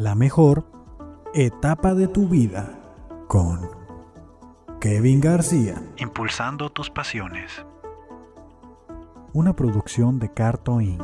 La mejor etapa de tu vida con Kevin García. Impulsando tus pasiones. Una producción de Carto Inc.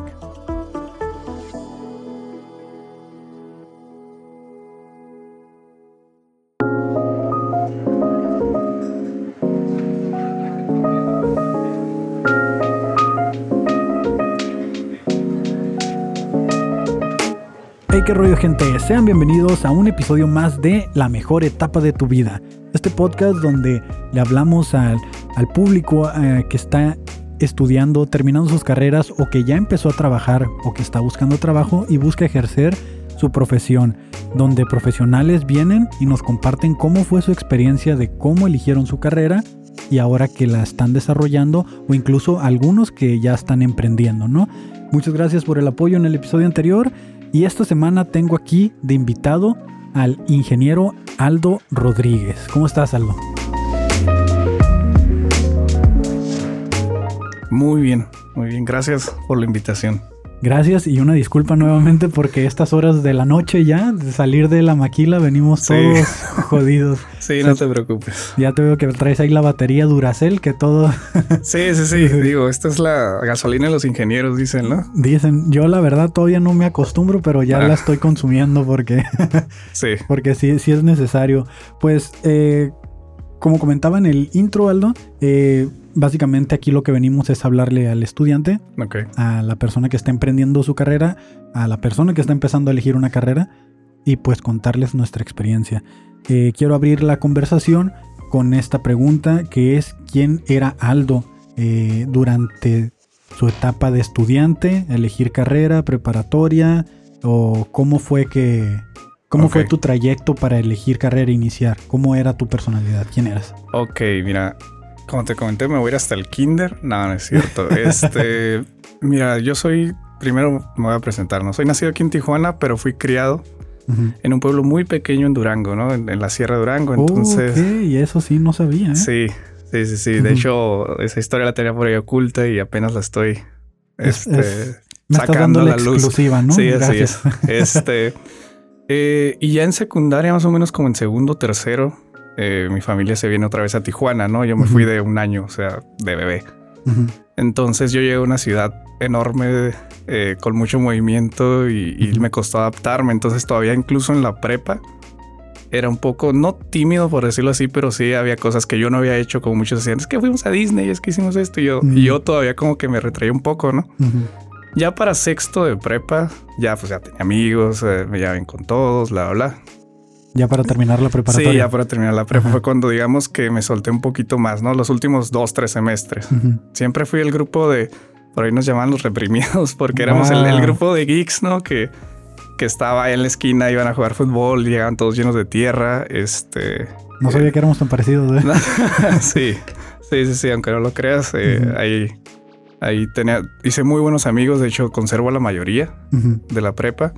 qué rollo, gente. Sean bienvenidos a un episodio más de La mejor etapa de tu vida. Este podcast donde le hablamos al, al público eh, que está estudiando, terminando sus carreras o que ya empezó a trabajar o que está buscando trabajo y busca ejercer su profesión, donde profesionales vienen y nos comparten cómo fue su experiencia de cómo eligieron su carrera y ahora que la están desarrollando o incluso algunos que ya están emprendiendo, ¿no? Muchas gracias por el apoyo en el episodio anterior y esta semana tengo aquí de invitado al ingeniero Aldo Rodríguez. ¿Cómo estás, Aldo? Muy bien, muy bien. Gracias por la invitación. Gracias y una disculpa nuevamente porque estas horas de la noche ya, de salir de la maquila, venimos Sí. todos jodidos. Sí, no te preocupes. Ya te veo que traes ahí la batería Duracell, que todo Sí, sí, sí. Digo, esta es la gasolina de los ingenieros, dicen, ¿no? dicen. Yo la verdad todavía no me acostumbro, pero ya Ah. la estoy consumiendo porque, Sí. porque sí, sí es necesario. Pues, eh, como comentaba en el intro, Aldo, eh, básicamente aquí lo que venimos es hablarle al estudiante a la persona que está emprendiendo su carrera, a la persona que está empezando a elegir una carrera y pues contarles nuestra experiencia. Eh, quiero abrir la conversación con esta pregunta que es ¿quién era Aldo eh, durante su etapa de estudiante, elegir carrera, preparatoria o cómo fue que... ¿Cómo fue tu trayecto para elegir carrera e iniciar? ¿Cómo era tu personalidad? ¿Quién eras? Ok, mira. Como te comenté, me voy a ir hasta el kinder. No, no es cierto. Este, mira, yo soy, primero me voy a presentar, ¿no? Soy nacido aquí en Tijuana, pero fui criado en un pueblo muy pequeño en Durango, ¿no? En, en la Sierra de Durango. Entonces, Ok, y eso sí no sabía, ¿eh? sí, sí, sí, sí. De hecho, esa historia la tenía por ahí oculta y apenas la estoy, Es- este, es- Me estás sacando dando la la luz. exclusiva, ¿no? Sí, así es. Este, eh, y ya en secundaria, más o menos como en segundo, tercero, eh, mi familia se viene otra vez a Tijuana, ¿no? Yo me fui Ujú. de un año, o sea, de bebé. Ujú. Entonces yo llegué a una ciudad enorme, eh, con mucho movimiento y, y me costó adaptarme. Entonces todavía incluso en la prepa era un poco, no tímido por decirlo así, pero sí había cosas que yo no había hecho, como muchos decían, es que fuimos a Disney, es que hicimos esto y yo, Ujú. y yo todavía como que me retraía un poco, ¿no? Ya para sexto de prepa, ya pues ya tenía amigos, eh, me llevaban con todos, bla, bla. Ya para terminar la preparatoria. Sí, ya para terminar la prepa Ajá. fue cuando digamos que me solté un poquito más, ¿no? Los últimos dos, tres semestres. Siempre fui el grupo de, por ahí nos llamaban los reprimidos, porque éramos el, Wow. el grupo de geeks, ¿no? Que, que estaba ahí en la esquina, iban a jugar fútbol, llegaban todos llenos de tierra, este... No sabía que éramos tan parecidos, ¿eh? sí, sí, sí, sí, aunque no lo creas, eh, ahí, ahí tenía, hice muy buenos amigos, de hecho conservo a la mayoría. De la prepa.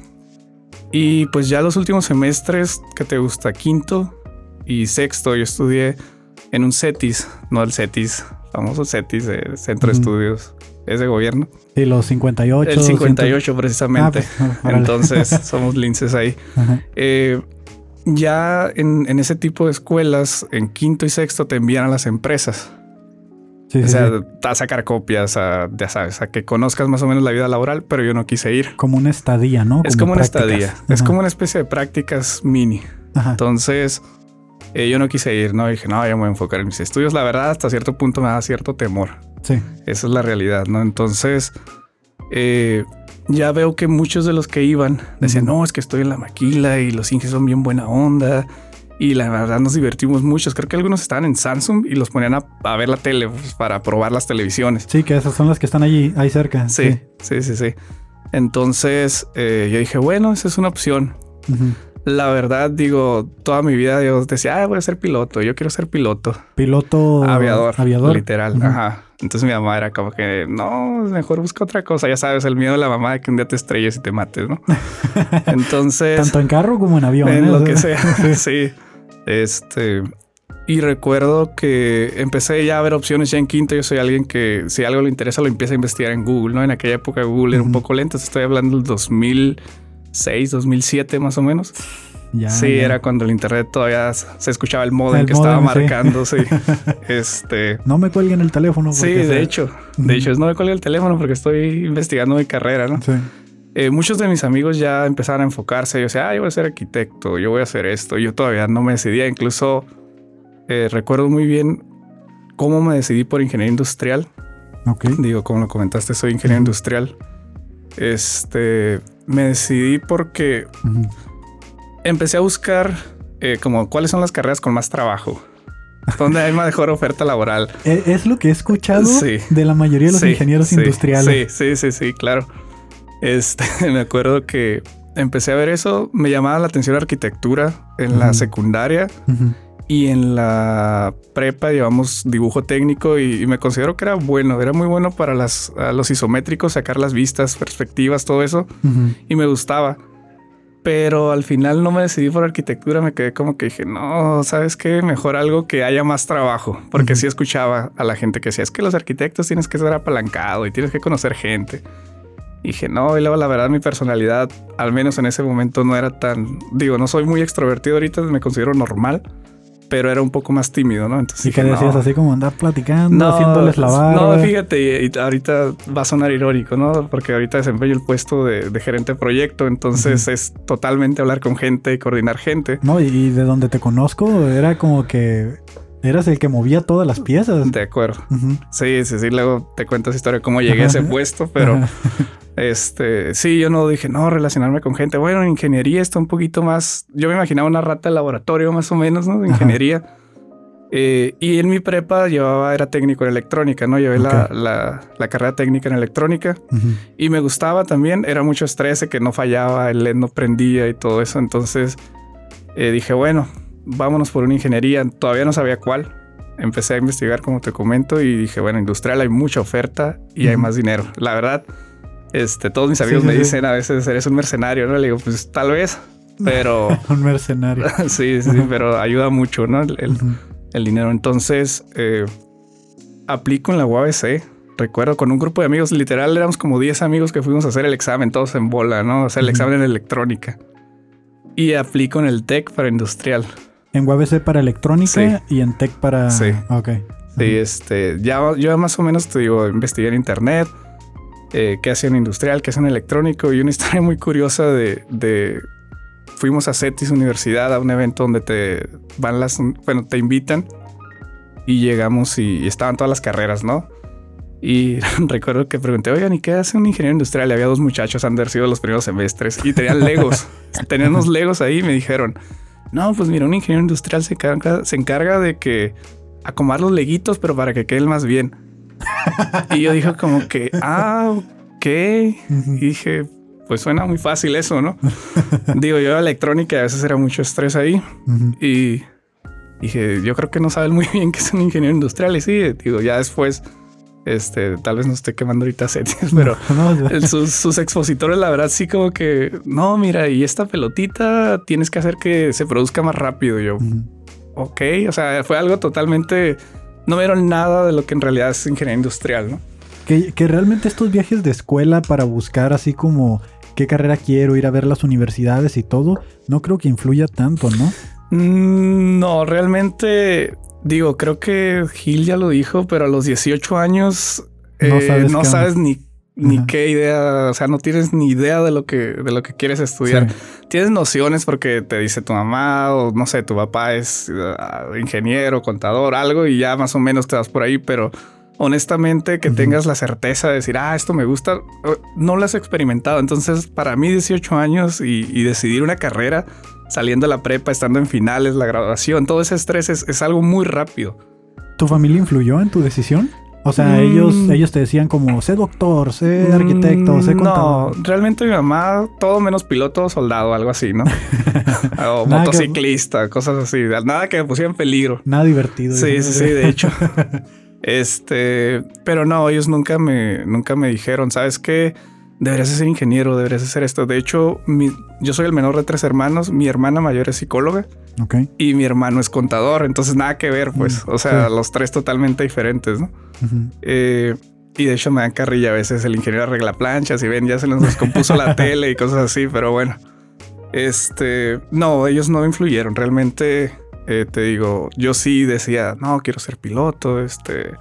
Y pues ya los últimos semestres, que te gusta? Quinto y sexto, yo estudié en un CETIS, no el CETIS, famoso CETIS, de Centro de. Estudios, es de gobierno. Sí, los 58. el 58 precisamente. Ah, pues. Entonces somos linces ahí. Eh, ya en, en ese tipo de escuelas, en quinto y sexto te envían a las empresas. Sí, o sea, sí. a sacar copias, a, ya sabes, a que conozcas más o menos la vida laboral, pero yo no quise ir. Como una estadía, ¿no? Es como una estadía. Es como una especie de prácticas mini. Ajá. Entonces, eh, yo no quise ir, ¿no? Dije, no, ya me voy a enfocar en mis estudios. La verdad, hasta cierto punto me da cierto temor. Sí. Esa es la realidad, ¿no? Entonces, eh, ya veo que muchos de los que iban decían, no, es que estoy en la maquila y los inges son bien buena onda. Y la verdad nos divertimos muchos. Creo que algunos estaban en Samsung y los ponían a, a ver la tele pues, para probar las televisiones. Sí, que esas son las que están allí, ahí cerca. Sí, sí, sí, sí. Entonces eh, yo dije, bueno, esa es una opción. Ujú. La verdad, digo, toda mi vida yo decía, ah, voy a ser piloto, yo quiero ser piloto. Piloto. aviador, Aviador. literal. Ujú. Ajá. Entonces mi mamá era como que, no, mejor busca otra cosa. Ya sabes, el miedo de la mamá de que un día te estrelles y te mates, ¿no? Entonces, Tanto en carro como en avión. en ¿eh? lo que sea, sí. Este, y recuerdo que empecé ya a ver opciones ya en quinto. Yo soy alguien que si algo le interesa lo empieza a investigar en Google, ¿no? En aquella época Google era un poco lento. Estoy hablando del 2000 2006, 2007 más o menos. Ya, sí, ya. era cuando el internet todavía se escuchaba el modem El que estaba marcando, sí. este, No me cuelguen el teléfono. sí, de hecho, de hecho, no me colgué el teléfono porque estoy investigando mi carrera, ¿no? Sí. Eh, muchos de mis amigos ya empezaron a enfocarse. Yo decía, ah, yo voy a ser arquitecto, yo voy a hacer esto. Yo todavía no me decidía. Incluso eh, recuerdo muy bien cómo me decidí por ingeniería industrial. Ok. Digo, como lo comentaste, soy ingeniero industrial. Este, me decidí porque empecé a buscar eh, como cuáles son las carreras con más trabajo. ¿Dónde hay mejor oferta laboral? E- Es lo que he escuchado Sí. de la mayoría de los Sí, ingenieros sí, industriales. Sí, sí, sí, sí, claro. Este, me acuerdo que empecé a ver eso, me llamaba la atención la arquitectura en la secundaria y en la prepa llevamos dibujo técnico y, y me considero que era bueno, era muy bueno para las, a los isométricos, sacar las vistas, perspectivas, todo eso y me gustaba. Pero al final no me decidí por arquitectura, me quedé como que dije, no, ¿sabes qué? Mejor algo que haya más trabajo, porque Ujú. sí escuchaba a la gente que decía, es que los arquitectos tienes que ser apalancado y tienes que conocer gente. Dije, no, y luego la verdad mi personalidad, al menos en ese momento, no era tan, digo, no soy muy extrovertido ahorita, me considero normal, pero era un poco más tímido, ¿no? Entonces Y que dije, decías no, así como andar platicando, haciéndoles la barba. no, fíjate, y, y ahorita va a sonar irónico, ¿no? Porque ahorita desempeño el puesto de, de gerente de proyecto, entonces Ujú. es totalmente hablar con gente y coordinar gente. No, y- y de donde te conozco era como que eras el que movía todas las piezas. De acuerdo. Sí, sí, sí. Luego te cuento esa historia, cómo llegué a ese puesto, pero este, sí, yo no dije, no, relacionarme con gente. Bueno, en ingeniería está un poquito más. Yo me imaginaba una rata de laboratorio, más o menos, ¿no? De ingeniería. Eh, y en mi prepa llevaba, era técnico en electrónica, ¿no? Llevé la, la, la carrera técnica en electrónica. Y me gustaba también, era mucho estrés, que no fallaba, el LED no prendía y todo eso. Entonces eh, dije, bueno, vámonos por una ingeniería. Todavía no sabía cuál. Empecé a investigar, como te comento, y dije, bueno, industrial hay mucha oferta y hay Ujú. más dinero. La verdad, este, todos mis amigos Sí, me sí. dicen a veces, eres un mercenario, ¿no? Le digo, pues tal vez, pero Un mercenario. sí, sí, pero ayuda mucho, ¿no? El, el- dinero. Entonces, eh, aplico en la UABC. Recuerdo con un grupo de amigos, literal, éramos como 10 amigos que fuimos a hacer el examen, todos en bola, ¿no? O sea, el examen en electrónica. Y aplico en el TEC para industrial. En UABC para electrónica y en Tech para. Sí. Ok. Sí, este, ya yo más o menos te digo, investigué en internet eh, qué hacía en industrial, qué hacía en electrónico y una historia muy curiosa de, de- fuimos a CETIS Universidad a un evento donde te van las, bueno, te invitan y llegamos y, y estaban todas las carreras, ¿no? Y recuerdo que pregunté, oigan, ¿y qué hace un ingeniero industrial? Y había dos muchachos, han sido los primeros semestres y tenían legos. tenían unos legos ahí y me dijeron, no, pues mira, un ingeniero industrial se encarga, se encarga de que acomodar los leguitos, pero para que queden más bien. y yo dije como que, ah, ok. Y dije, pues suena muy fácil eso, ¿no? Digo, yo era electrónica y a veces era mucho estrés ahí. Ujú. Y dije, yo creo que no saben muy bien que es un ingeniero industrial. Y sí, digo, ya después, este, tal vez no esté quemando ahorita setis, pero No, sus, sus expositores, la verdad, sí como que, no, mira, y esta pelotita tienes que hacer que se produzca más rápido. Yo, ok, o sea, fue algo totalmente, no me dieron nada de lo que en realidad es ingeniería industrial, ¿no? Que, que realmente estos viajes de escuela para buscar así como qué carrera quiero, ir a ver las universidades y todo, no creo que influya tanto, ¿no? Mm, No, realmente, digo, creo que Gil ya lo dijo, pero a los 18 años No eh, sabes no qué sabes ni, ni qué idea, o sea, no tienes ni idea de lo que, de lo que quieres estudiar. Sí. Tienes nociones porque te dice tu mamá o no sé, tu papá es ah, ingeniero, contador, algo y ya más o menos te vas por ahí, pero honestamente que tengas la certeza de decir, ah, esto me gusta, eh, no lo has experimentado. Entonces, para mí 18 años y, y decidir una carrera saliendo de la prepa, estando en finales, la graduación, todo ese estrés es, es algo muy rápido. ¿Tu familia influyó en tu decisión? O sea, Mm. ellos, ellos te decían como, sé doctor, sé arquitecto, sé Mm, contador. No, realmente mi mamá, todo menos piloto, soldado, algo así, ¿no? o que- motociclista, cosas así. Nada que me pusiera en peligro. Nada divertido. Sí, sí, sí, de hecho. Este, pero no, ellos nunca me, nunca me dijeron, ¿sabes qué? Deberías de ser ingeniero, deberías de hacer esto. De hecho, mi- yo soy el menor de tres hermanos. Mi hermana mayor es psicóloga y mi hermano es contador. Entonces, nada que ver, pues. Mm, O sea, sí. los tres totalmente diferentes, ¿no? Eh, y de hecho me dan carrilla a veces el ingeniero arregla planchas y ven, ya se nos descompuso la tele y cosas así, pero bueno. Este, no, ellos no influyeron. Realmente, eh, te digo, yo sí decía, no, quiero ser piloto, este,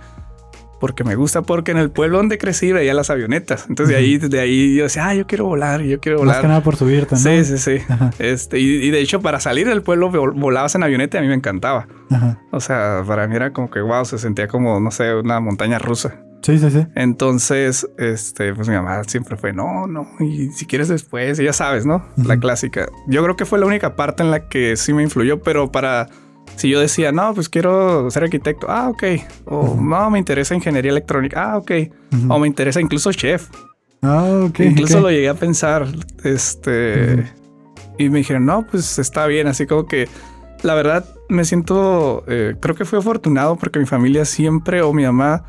porque me gusta, porque en el pueblo donde crecí veía las avionetas. Entonces de ahí, de ahí yo decía, ah, yo quiero volar, yo quiero volar. Más que nada por subirte, ¿no? Sí, sí, sí. Este, y, y, de hecho, para salir del pueblo volabas en avioneta y a mí me encantaba. Ajá. O sea, para mí era como que wow, se sentía como, no sé, una montaña rusa. Sí, sí, sí. Entonces, este, pues mi mamá siempre fue, no, no, y si quieres después, y ya sabes, ¿no? La clásica. Yo creo que fue la única parte en la que sí me influyó, pero para si yo decía, no, pues quiero ser arquitecto, ah, ok. O uh -huh. no, me interesa ingeniería electrónica, ah, ok. Uh -huh. O me interesa incluso chef. Ah, ok. Incluso okay. lo llegué a pensar, este, uh -huh. y me dijeron, no, pues está bien, así como que la verdad me siento, eh, creo que fui afortunado porque mi familia siempre, o mi mamá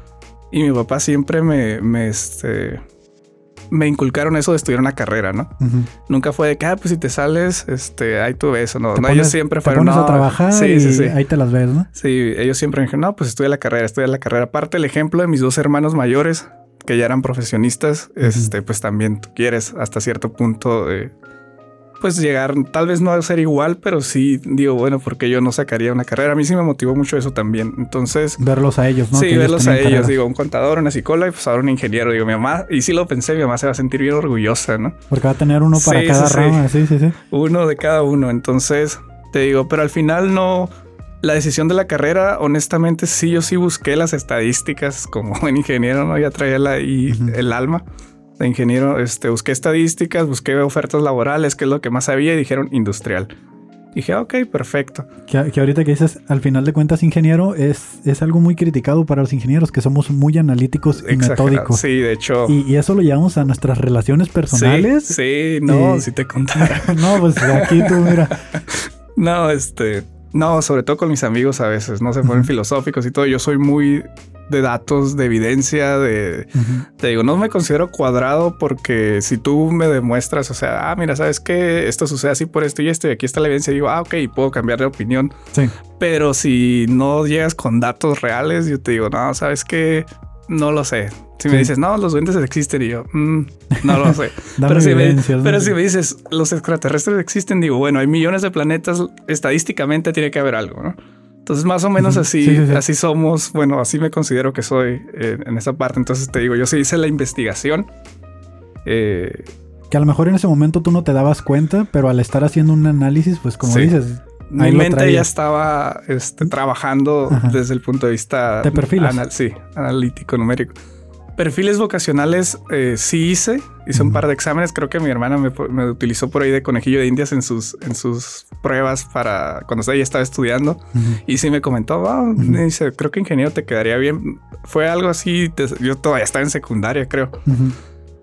y mi papá siempre me, me este, me inculcaron eso de estudiar una carrera, ¿no? Uh -huh. Nunca fue de que, ah, pues si te sales, este, ahí tú ves o no. No pones, ellos siempre fueron. Te pones no, a trabajar sí, y sí, sí. ahí te las ves, ¿no? Sí, ellos siempre me dijeron, no, pues estudia la carrera, estudia la carrera. Aparte, el ejemplo de mis dos hermanos mayores, que ya eran profesionistas, uh -huh. este, pues también tú quieres hasta cierto punto, eh, pues llegar, tal vez no a ser igual, pero sí digo, bueno, porque yo no sacaría una carrera. A mí sí me motivó mucho eso también. Entonces, verlos a ellos, ¿no? Sí, verlos a ellos. Digo, un contador, una psicóloga y pues ahora un ingeniero. Digo, mi mamá, y sí lo pensé, mi mamá se va a sentir bien orgullosa, ¿no? Porque va a tener uno para sí, cada sí, rama, sí, sí, sí. Uno de cada uno. Entonces, te digo, pero al final no. La decisión de la carrera, honestamente, sí, yo sí busqué las estadísticas como buen ingeniero, ¿no? Ya traía la, y uh -huh. el alma de ingeniero, este, busqué estadísticas, busqué ofertas laborales, que es lo que más sabía, y dijeron industrial. Dije, ok, perfecto. Que, que, ahorita que dices, al final de cuentas, ingeniero, es, es algo muy criticado para los ingenieros, que somos muy analíticos y Exagerado. metódicos. Sí, de hecho. Y, y, eso lo llevamos a nuestras relaciones personales. Sí, sí no, si te contara. no, pues aquí tú, mira. no, este. No, sobre todo con mis amigos a veces, no se ponen filosóficos y todo. Yo soy muy de datos, de evidencia, de... Uh -huh. Te digo, no me considero cuadrado porque si tú me demuestras, o sea, ah, mira, ¿sabes qué? Esto sucede así por esto y esto y aquí está la evidencia, digo, ah, ok, puedo cambiar de opinión. Sí. Pero si no llegas con datos reales, yo te digo, no, ¿sabes qué? No lo sé. Si sí. me dices, no, los duendes existen, y yo, mm, no lo sé. pero, si me, pero si me dices, los extraterrestres existen, digo, bueno, hay millones de planetas, estadísticamente tiene que haber algo, ¿no? Entonces, más o menos así, sí, sí, sí. así somos. Bueno, así me considero que soy eh, en esa parte. Entonces te digo, yo sí hice la investigación. Eh, que a lo mejor en ese momento tú no te dabas cuenta, pero al estar haciendo un análisis, pues como dices, mi mente ya estaba este, trabajando Ajá. desde el punto de vista de perfiles. Anal sí, analítico, numérico. Perfiles vocacionales eh, sí hice, hice uh -huh. un par de exámenes. Creo que mi hermana me, me, utilizó por ahí de conejillo de indias en sus, en sus pruebas para cuando ella estaba estudiando. Uh -huh. Y sí me comentó, oh, uh -huh. me dice, creo que ingeniero te quedaría bien. Fue algo así, te, yo todavía estaba en secundaria, creo.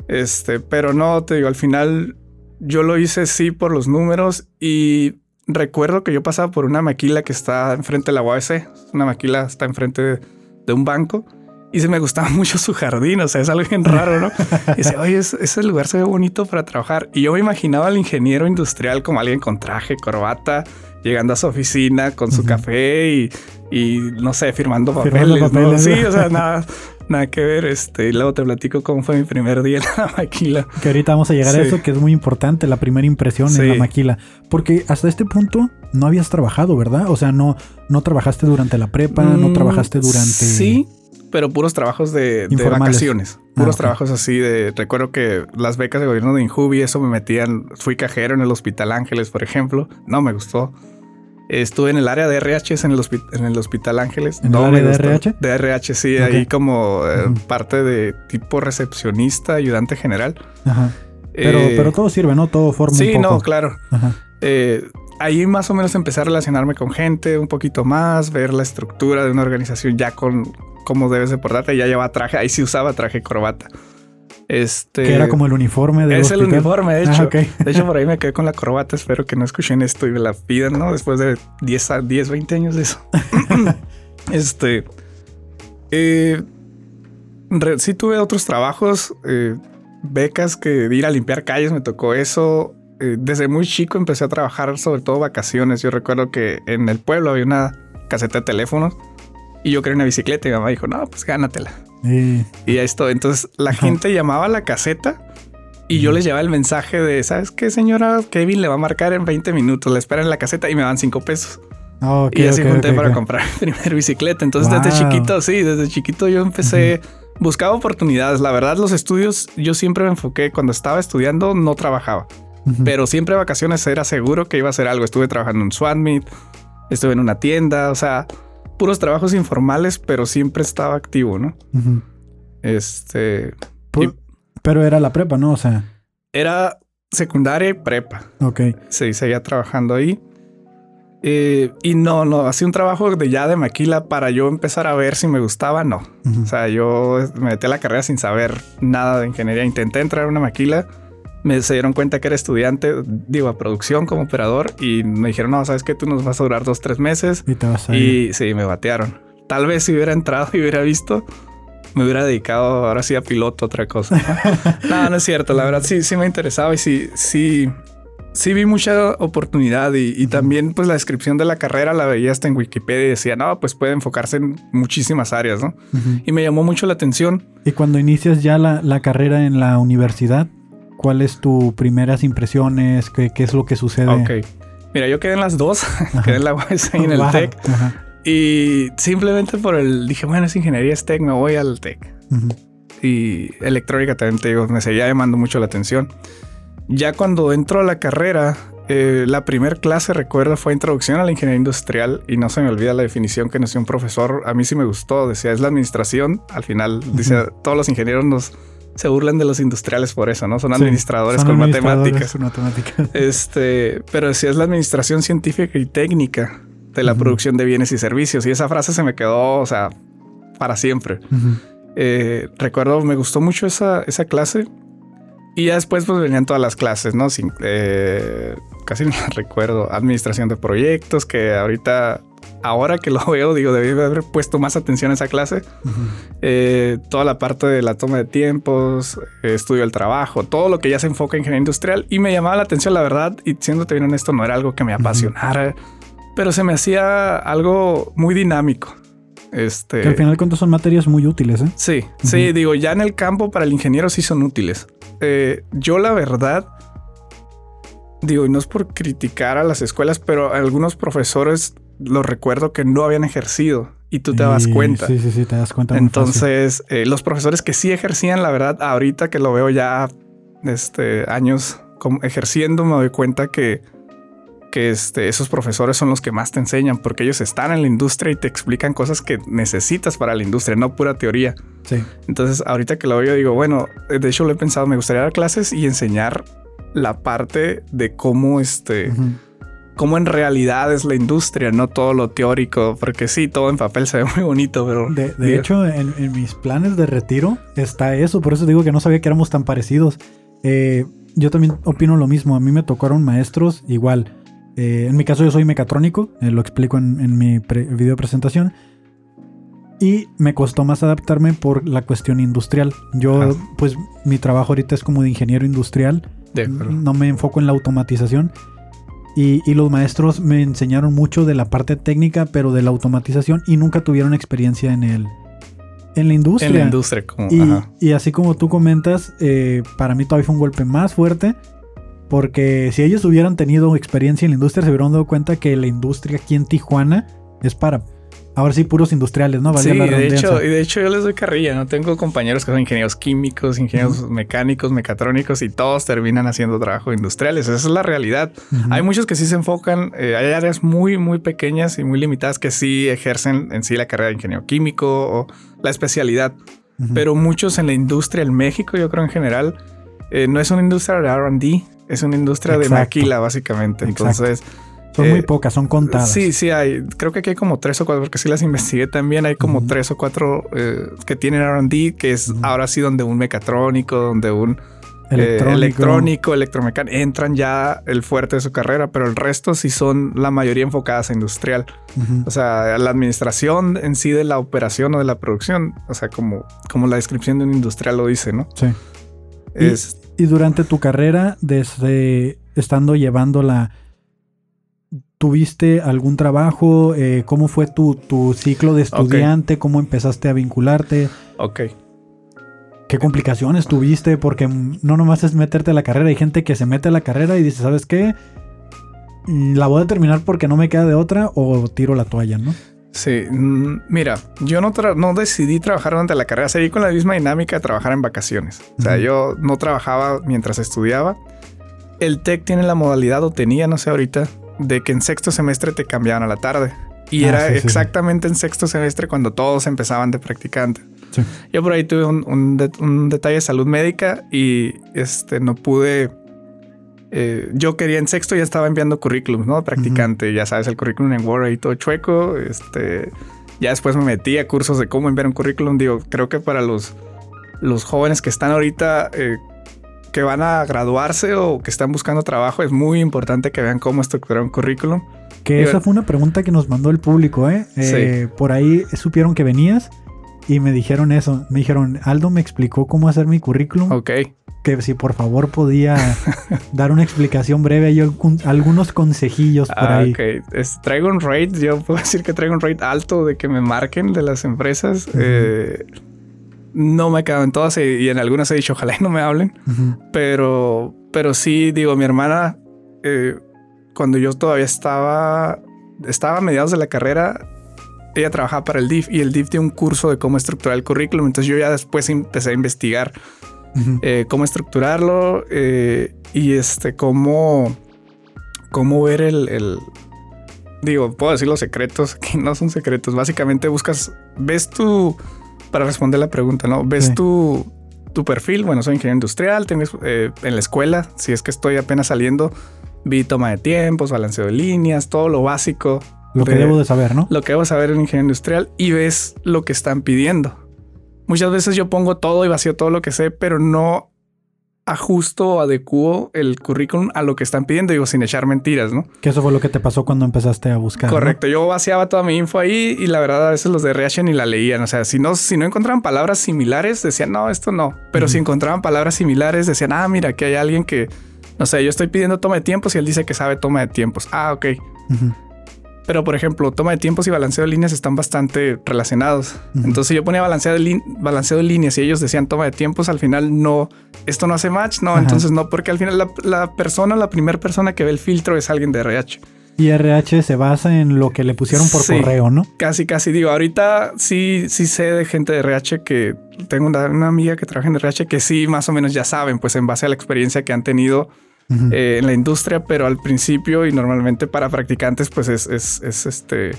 Este, pero no, te digo, al final yo lo hice sí por los números y recuerdo que yo pasaba por una maquila que está enfrente de la UABC. Una maquila está enfrente de, de un banco y se me gustaba mucho su jardín, o sea, es algo bien raro, ¿no? Y dice, oye, ese lugar se ve bonito para trabajar. Y yo me imaginaba al ingeniero industrial como alguien con traje, corbata, llegando a su oficina con su uh -huh. café y, y, no sé, firmando papeles. Firmando papeles ¿no? Sí, o sea, nada, nada que ver. Este, y luego te platico cómo fue mi primer día en la maquila. Que ahorita vamos a llegar sí. a eso, que es muy importante, la primera impresión sí. en la maquila. Porque hasta este punto no habías trabajado, ¿verdad? O sea, no, no trabajaste durante la prepa, mm, no trabajaste durante... Sí, pero puros trabajos de, de vacaciones. Puros ah, okay. trabajos así de. Recuerdo que las becas de gobierno de Injubi, eso me metían. Fui cajero en el Hospital Ángeles, por ejemplo. No me gustó. Estuve en el área de RH en el, en el Hospital Ángeles. ¿En no el área de RH? De RH, sí. Okay. Ahí como eh, uh -huh. parte de tipo recepcionista, ayudante general. Ajá. Pero, eh, pero todo sirve, ¿no? Todo forma Sí, un poco. no, claro. Eh, ahí más o menos empecé a relacionarme con gente un poquito más, ver la estructura de una organización ya con cómo debes de portarte. Ya llevaba traje, ahí sí usaba traje corbata. Este. Que era como el uniforme de. Es el uniforme, de hecho. Ah, okay. De hecho, por ahí me quedé con la corbata. Espero que no escuchen esto y me la pidan, ¿no? Después de 10, a 10 20 años de eso. este. Eh, sí tuve otros trabajos, eh, becas que ir a limpiar calles, me tocó eso. Eh, desde muy chico empecé a trabajar, sobre todo vacaciones. Yo recuerdo que en el pueblo había una caseta de teléfonos y yo quería una bicicleta y mi mamá dijo, no, pues gánatela. Sí. Y esto, entonces la gente llamaba a la caseta Y yo les llevaba el mensaje de, ¿sabes qué, señora? Kevin le va a marcar en 20 minutos, le espera en la caseta y me dan 5 pesos. Ah, y así junté para comprar mi primer bicicleta. Entonces, desde chiquito, sí, desde chiquito yo empecé, buscaba oportunidades. La verdad, los estudios, yo siempre me enfoqué, cuando estaba estudiando, no trabajaba. Pero siempre vacaciones era seguro que iba a hacer algo. Estuve trabajando en Swan estuve en una tienda, o sea, puros trabajos informales, pero siempre estaba activo, ¿no? Este. pero era la prepa, ¿no? O sea. Era secundaria y prepa. Ok. Sí, seguía trabajando ahí. Eh, y no, no, hacía un trabajo de ya de maquila para yo empezar a ver si me gustaba, no. O sea, yo me metí a la carrera sin saber nada de ingeniería. Intenté entrar a una maquila, me se dieron cuenta que era estudiante, digo, a producción como operador y me dijeron, no, sabes que tú nos vas a durar dos, tres meses. Y te vas a ir. Y sí, me batearon. Tal vez si hubiera entrado y hubiera visto, me hubiera dedicado ahora sí a piloto, otra cosa. no, no es cierto. La verdad sí, sí me interesaba y sí, sí, sí vi mucha oportunidad y, también pues la descripción de la carrera la veía hasta en Wikipedia y decía, no, pues puede enfocarse en muchísimas áreas, ¿no? Y me llamó mucho la atención. Y cuando inicias ya la, carrera en la universidad, ¿cuáles tus primeras impresiones? ¿Qué, es lo que sucede? Ok. Mira, yo quedé en las dos, quedé en la UAS y en el TEC. Y simplemente por el, dije, bueno, es ingeniería, es TEC, me voy al TEC. Y electrónica también, te digo, me seguía llamando mucho la atención. Ya cuando entro a la carrera, eh, la primera clase, recuerdo, fue Introducción a la Ingeniería Industrial y no se me olvida la definición que nos dio un profesor. A mí sí me gustó, decía, es la administración. Al final, dice, todos los ingenieros nos se burlan de los industriales por eso, ¿no? Son administradores con matemáticas. Este, pero decía, es la administración científica y técnica de la producción de bienes y servicios. Y esa frase se me quedó, o sea, para siempre. Eh, recuerdo, me gustó mucho esa, esa clase y ya después pues venían todas las clases, ¿no? Sin, eh, casi no recuerdo. Administración de proyectos, que ahorita, ahora que lo veo, digo, debí haber puesto más atención a esa clase. Eh, toda la parte de la toma de tiempos, estudio del trabajo, todo lo que ya se enfoca en ingeniería industrial. Y me llamaba la atención, la verdad, y siéndote bien honesto, no era algo que me apasionara, pero se me hacía algo muy dinámico. Este... Que al final de cuentas son materias muy útiles, ¿eh? Sí, sí, digo, ya en el campo para el ingeniero sí son útiles. Eh, yo la verdad, digo, y no es por criticar a las escuelas, pero algunos profesores lo recuerdo que no habían ejercido y tú te das cuenta. Sí, sí, sí, te das cuenta. Entonces, eh, los profesores que sí ejercían, la verdad, ahorita que lo veo ya este, años ejerciendo, me doy cuenta que que este, esos profesores son los que más te enseñan porque ellos están en la industria y te explican cosas que necesitas para la industria, no pura teoría. Sí. Entonces, ahorita que lo veo, digo, bueno, de hecho lo he pensado, me gustaría dar clases y enseñar la parte de cómo este... Cómo en realidad es la industria, no todo lo teórico, porque sí, todo en papel se ve muy bonito, pero... De, hecho, en, mis planes de retiro está eso, por eso digo que no sabía que éramos tan parecidos. Eh, yo también opino lo mismo, a mí me tocaron maestros igual, eh, en mi caso yo soy mecatrónico, eh, lo explico en, mi video presentación. Y me costó más adaptarme por la cuestión industrial. Yo, pues, mi trabajo ahorita es como de ingeniero industrial. no me enfoco en la automatización. Y, los maestros me enseñaron mucho de la parte técnica, pero de la automatización y nunca tuvieron experiencia en el, en la industria. En la industria, como. Y, así como tú comentas, eh, para mí todavía fue un golpe más fuerte porque si ellos hubieran tenido experiencia en la industria, se hubieran dado cuenta que la industria aquí en Tijuana es para ahora sí puros industriales, ¿no? sí, de hecho, y de hecho yo les doy carrilla, ¿no? Tengo compañeros que son ingenieros químicos, ingenieros mecánicos, mecatrónicos y todos terminan haciendo trabajo industriales. Esa es la realidad. Hay muchos que sí se enfocan, eh, hay áreas muy, muy pequeñas y muy limitadas que sí ejercen en sí la carrera de ingeniero químico o la especialidad. Pero muchos en la industria, en México, yo creo en general, eh, no es una industria de RD, es una industria de maquila, básicamente. Entonces. Son muy eh, pocas, son contadas. Sí, sí, hay. Creo que aquí hay como tres o cuatro, porque sí las investigué también. Hay como tres o cuatro eh, que tienen RD, que es ahora sí donde un mecatrónico, donde un eh, electrónico, electromecánico, entran ya el fuerte de su carrera, pero el resto sí son la mayoría enfocadas a industrial. O sea, la administración en sí de la operación o de la producción, o sea, como, como la descripción de un industrial lo dice, ¿no? Sí. Es, y durante tu carrera, desde estando llevándola, ¿tuviste algún trabajo? Eh, ¿Cómo fue tu, tu, ciclo de estudiante? ¿Cómo empezaste a vincularte? Ok. ¿Qué complicaciones tuviste? Porque no nomás es meterte a la carrera. Hay gente que se mete a la carrera y dice, ¿sabes qué? La voy a terminar porque no me queda de otra o tiro la toalla, ¿no? Sí, mm, mira, yo no, no decidí trabajar durante la carrera, seguí con la misma dinámica de trabajar en vacaciones. O sea, yo no trabajaba mientras estudiaba. El TEC tiene la modalidad, o tenía, no sé ahorita, de que en sexto semestre te cambiaban a la tarde. Y ah, era exactamente en sexto semestre cuando todos empezaban de practicante. Yo por ahí tuve un, detalle de salud médica y este, no pude. Eh, yo quería en sexto ya estaba enviando currículums, ¿no? Practicante, ya sabes, el currículum en Word ahí todo chueco. Este, ya después me metí a cursos de cómo enviar un currículum. Digo, creo que para los, los jóvenes que están ahorita, eh, que van a graduarse o que están buscando trabajo, es muy importante que vean cómo estructurar un currículum. Que esa fue una pregunta que nos mandó el público, ¿eh? eh por ahí supieron que venías y me dijeron eso. Me dijeron, Aldo me explicó cómo hacer mi currículum. Ok. Que si por favor podía dar una explicación breve y algunos consejillos por ah, ahí. Ok. traigo un rate, yo puedo decir que traigo un rate alto de que me marquen de las empresas. Eh, no me quedo en todas y, en algunas he dicho, ojalá y no me hablen. Pero, pero sí, digo, mi hermana, eh, cuando yo todavía estaba, estaba a mediados de la carrera, ella trabajaba para el DIF y el DIF tiene un curso de cómo estructurar el currículum. Entonces yo ya después empecé a investigar eh, cómo estructurarlo eh, y este, cómo, cómo ver el, digo, puedo decir los secretos, que no son secretos. Básicamente buscas, ves tu, para responder la pregunta, ¿no? Ves tu, tu perfil. Bueno, soy ingeniero industrial, tengo eh, en la escuela, si es que estoy apenas saliendo, vi toma de tiempos, balanceo de líneas, todo lo básico lo que debo de saber, ¿no? Lo que debo saber en ingeniería industrial y ves lo que están pidiendo. Muchas veces yo pongo todo y vacío todo lo que sé, pero no ajusto o adecuo el currículum a lo que están pidiendo, digo, sin echar mentiras, ¿no? Que eso fue lo que te pasó cuando empezaste a buscar. Correcto, yo vaciaba toda mi info ahí y la verdad a veces los de RH ni la leían, o sea, si no, si no encontraban palabras similares, decían, no, esto no, pero si encontraban palabras similares, decían, ah, mira, aquí hay alguien que, no sé, yo estoy pidiendo toma de tiempos y él dice que sabe toma de tiempos. Ah, ok. Pero, por ejemplo, toma de tiempos y balanceo de líneas están bastante relacionados. Entonces yo ponía balanceo de, balanceo de líneas y ellos decían toma de tiempos, al final no, esto no hace match, no, entonces no, porque al final la, persona, la primera persona que ve el filtro es alguien de RH. Y RH se basa en lo que le pusieron por correo, ¿no? Casi, casi digo. Ahorita sí, sí sé de gente de RH que tengo una, una, amiga que trabaja en RH que sí más o menos ya saben, pues en base a la experiencia que han tenido eh, en la industria, pero al principio y normalmente para practicantes, pues es, es, este.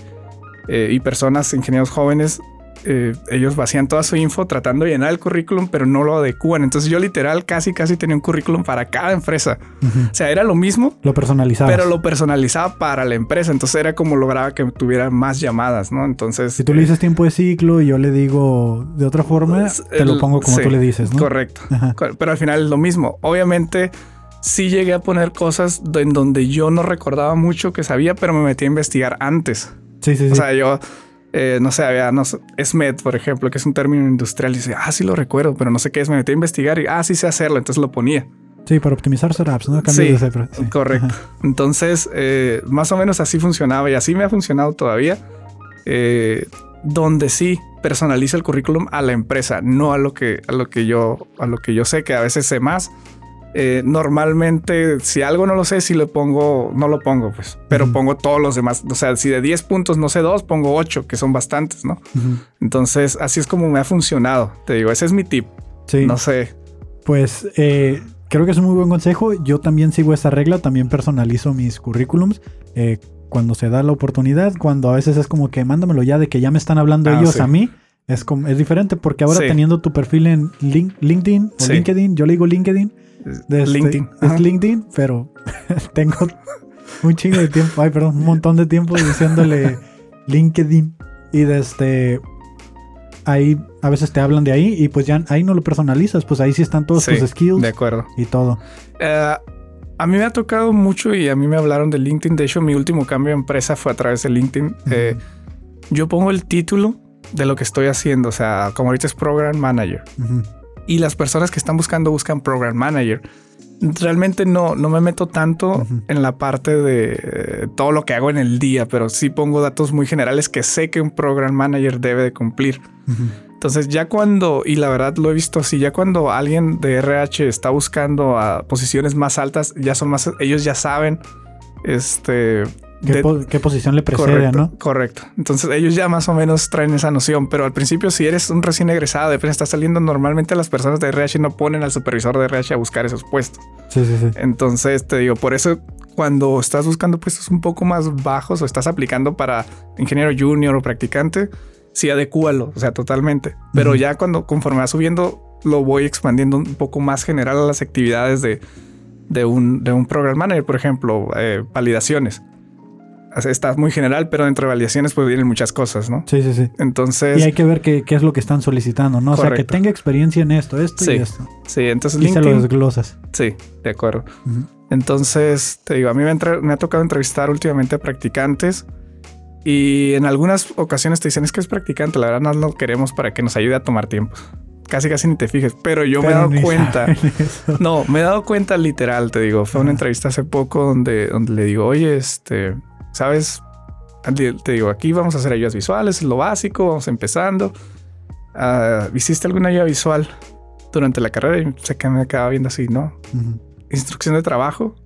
Eh, y personas, ingenieros jóvenes, eh, ellos vacían toda su info tratando de llenar el currículum, pero no lo adecuan. Entonces yo literal casi casi tenía un currículum para cada empresa. O sea, era lo mismo. Lo personalizaba. Pero lo personalizaba para la empresa. Entonces era como lograba que tuviera más llamadas, ¿no? Entonces... Si tú le dices tiempo de ciclo y yo le digo de otra forma, te lo pongo como tú le dices, ¿no? Correcto. Pero al final es lo mismo. Obviamente sí llegué a poner cosas en donde yo no recordaba mucho que sabía, pero me metí a investigar antes. Sí, sí, sí. O sea, yo, eh, no sé, había, no sé, SMED, por ejemplo, que es un término industrial, y dice, ah, sí lo recuerdo, pero no sé qué es. Me metí a investigar y, ah, sí sé hacerlo, entonces lo ponía. Sí, para optimizar setups, ¿no? sí, correcto. Entonces, eh, más o menos así funcionaba y así me ha funcionado todavía. Eh, donde sí personaliza el currículum a la empresa, no a lo que a lo que yo a lo que yo sé que a veces sé más eh, normalmente, si algo no lo sé, si lo pongo, no lo pongo, pues, pero pongo todos los demás. O sea, si de 10 puntos no sé dos, pongo 8, que son bastantes, ¿no? Entonces, así es como me ha funcionado. Te digo, ese es mi tip. Sí. No sé. Pues eh, creo que es un muy buen consejo. Yo también sigo esa regla, también personalizo mis currículums. Eh, cuando se da la oportunidad, cuando a veces es como que mándamelo ya de que ya me están hablando ah, ellos a mí. Es, como, es diferente porque ahora teniendo tu perfil en LinkedIn o LinkedIn, yo le digo LinkedIn, LinkedIn. Es LinkedIn, pero tengo un chingo de tiempo, ay, perdón, un montón de tiempo diciéndole LinkedIn. Y desde este, ahí a veces te hablan de ahí y pues ya ahí no lo personalizas, pues ahí sí están todos tus skills. De acuerdo. Y todo. Eh, a mí me ha tocado mucho y a mí me hablaron de LinkedIn. De hecho, mi último cambio de empresa fue a través de LinkedIn. Eh, yo pongo el título de lo que estoy haciendo. O sea, como ahorita es Program Manager y las personas que están buscando buscan Program Manager. Realmente no, no me meto tanto en la parte de eh, todo lo que hago en el día, pero sí pongo datos muy generales que sé que un Program Manager debe de cumplir. Entonces ya cuando, y la verdad lo he visto así, ya cuando alguien de RH está buscando a posiciones más altas, ya son más, ellos ya saben, este... ¿Qué, qué posición le precede, no? Correcto. Entonces ellos ya más o menos traen esa noción, pero al principio si eres un recién egresado, de estás saliendo, normalmente las personas de RH no ponen al supervisor de RH a buscar esos puestos. Sí, sí, sí. Entonces te digo, por eso cuando estás buscando puestos un poco más bajos o estás aplicando para ingeniero junior o practicante, sí adecúalo, o sea, totalmente. Pero ya cuando conforme va subiendo, lo voy expandiendo un poco más general a las actividades de, de, un, de un program manager, por ejemplo, eh, validaciones. Está muy general, pero dentro de validaciones pues vienen muchas cosas, ¿no? Sí, sí, sí. Entonces... Y hay que ver qué, qué es lo que están solicitando, ¿no? O sea, que tenga experiencia en esto, esto y esto. Sí, entonces... Y se lo desglosas. Sí, de acuerdo. Entonces, te digo, a mí me, me, ha tocado entrevistar últimamente a practicantes y en algunas ocasiones te dicen es que es practicante, la verdad no lo queremos para que nos ayude a tomar tiempo. Casi casi ni te fijes, pero yo me he dado cuenta. No, me he dado cuenta literal, te digo. Fue una entrevista hace poco donde, donde le digo, oye, este, ¿sabes? Te digo, aquí vamos a hacer ayudas visuales, es lo básico, vamos empezando. Uh, ¿Hiciste alguna ayuda visual durante la carrera? Y sé que me acaba viendo así, ¿no? Instrucción de trabajo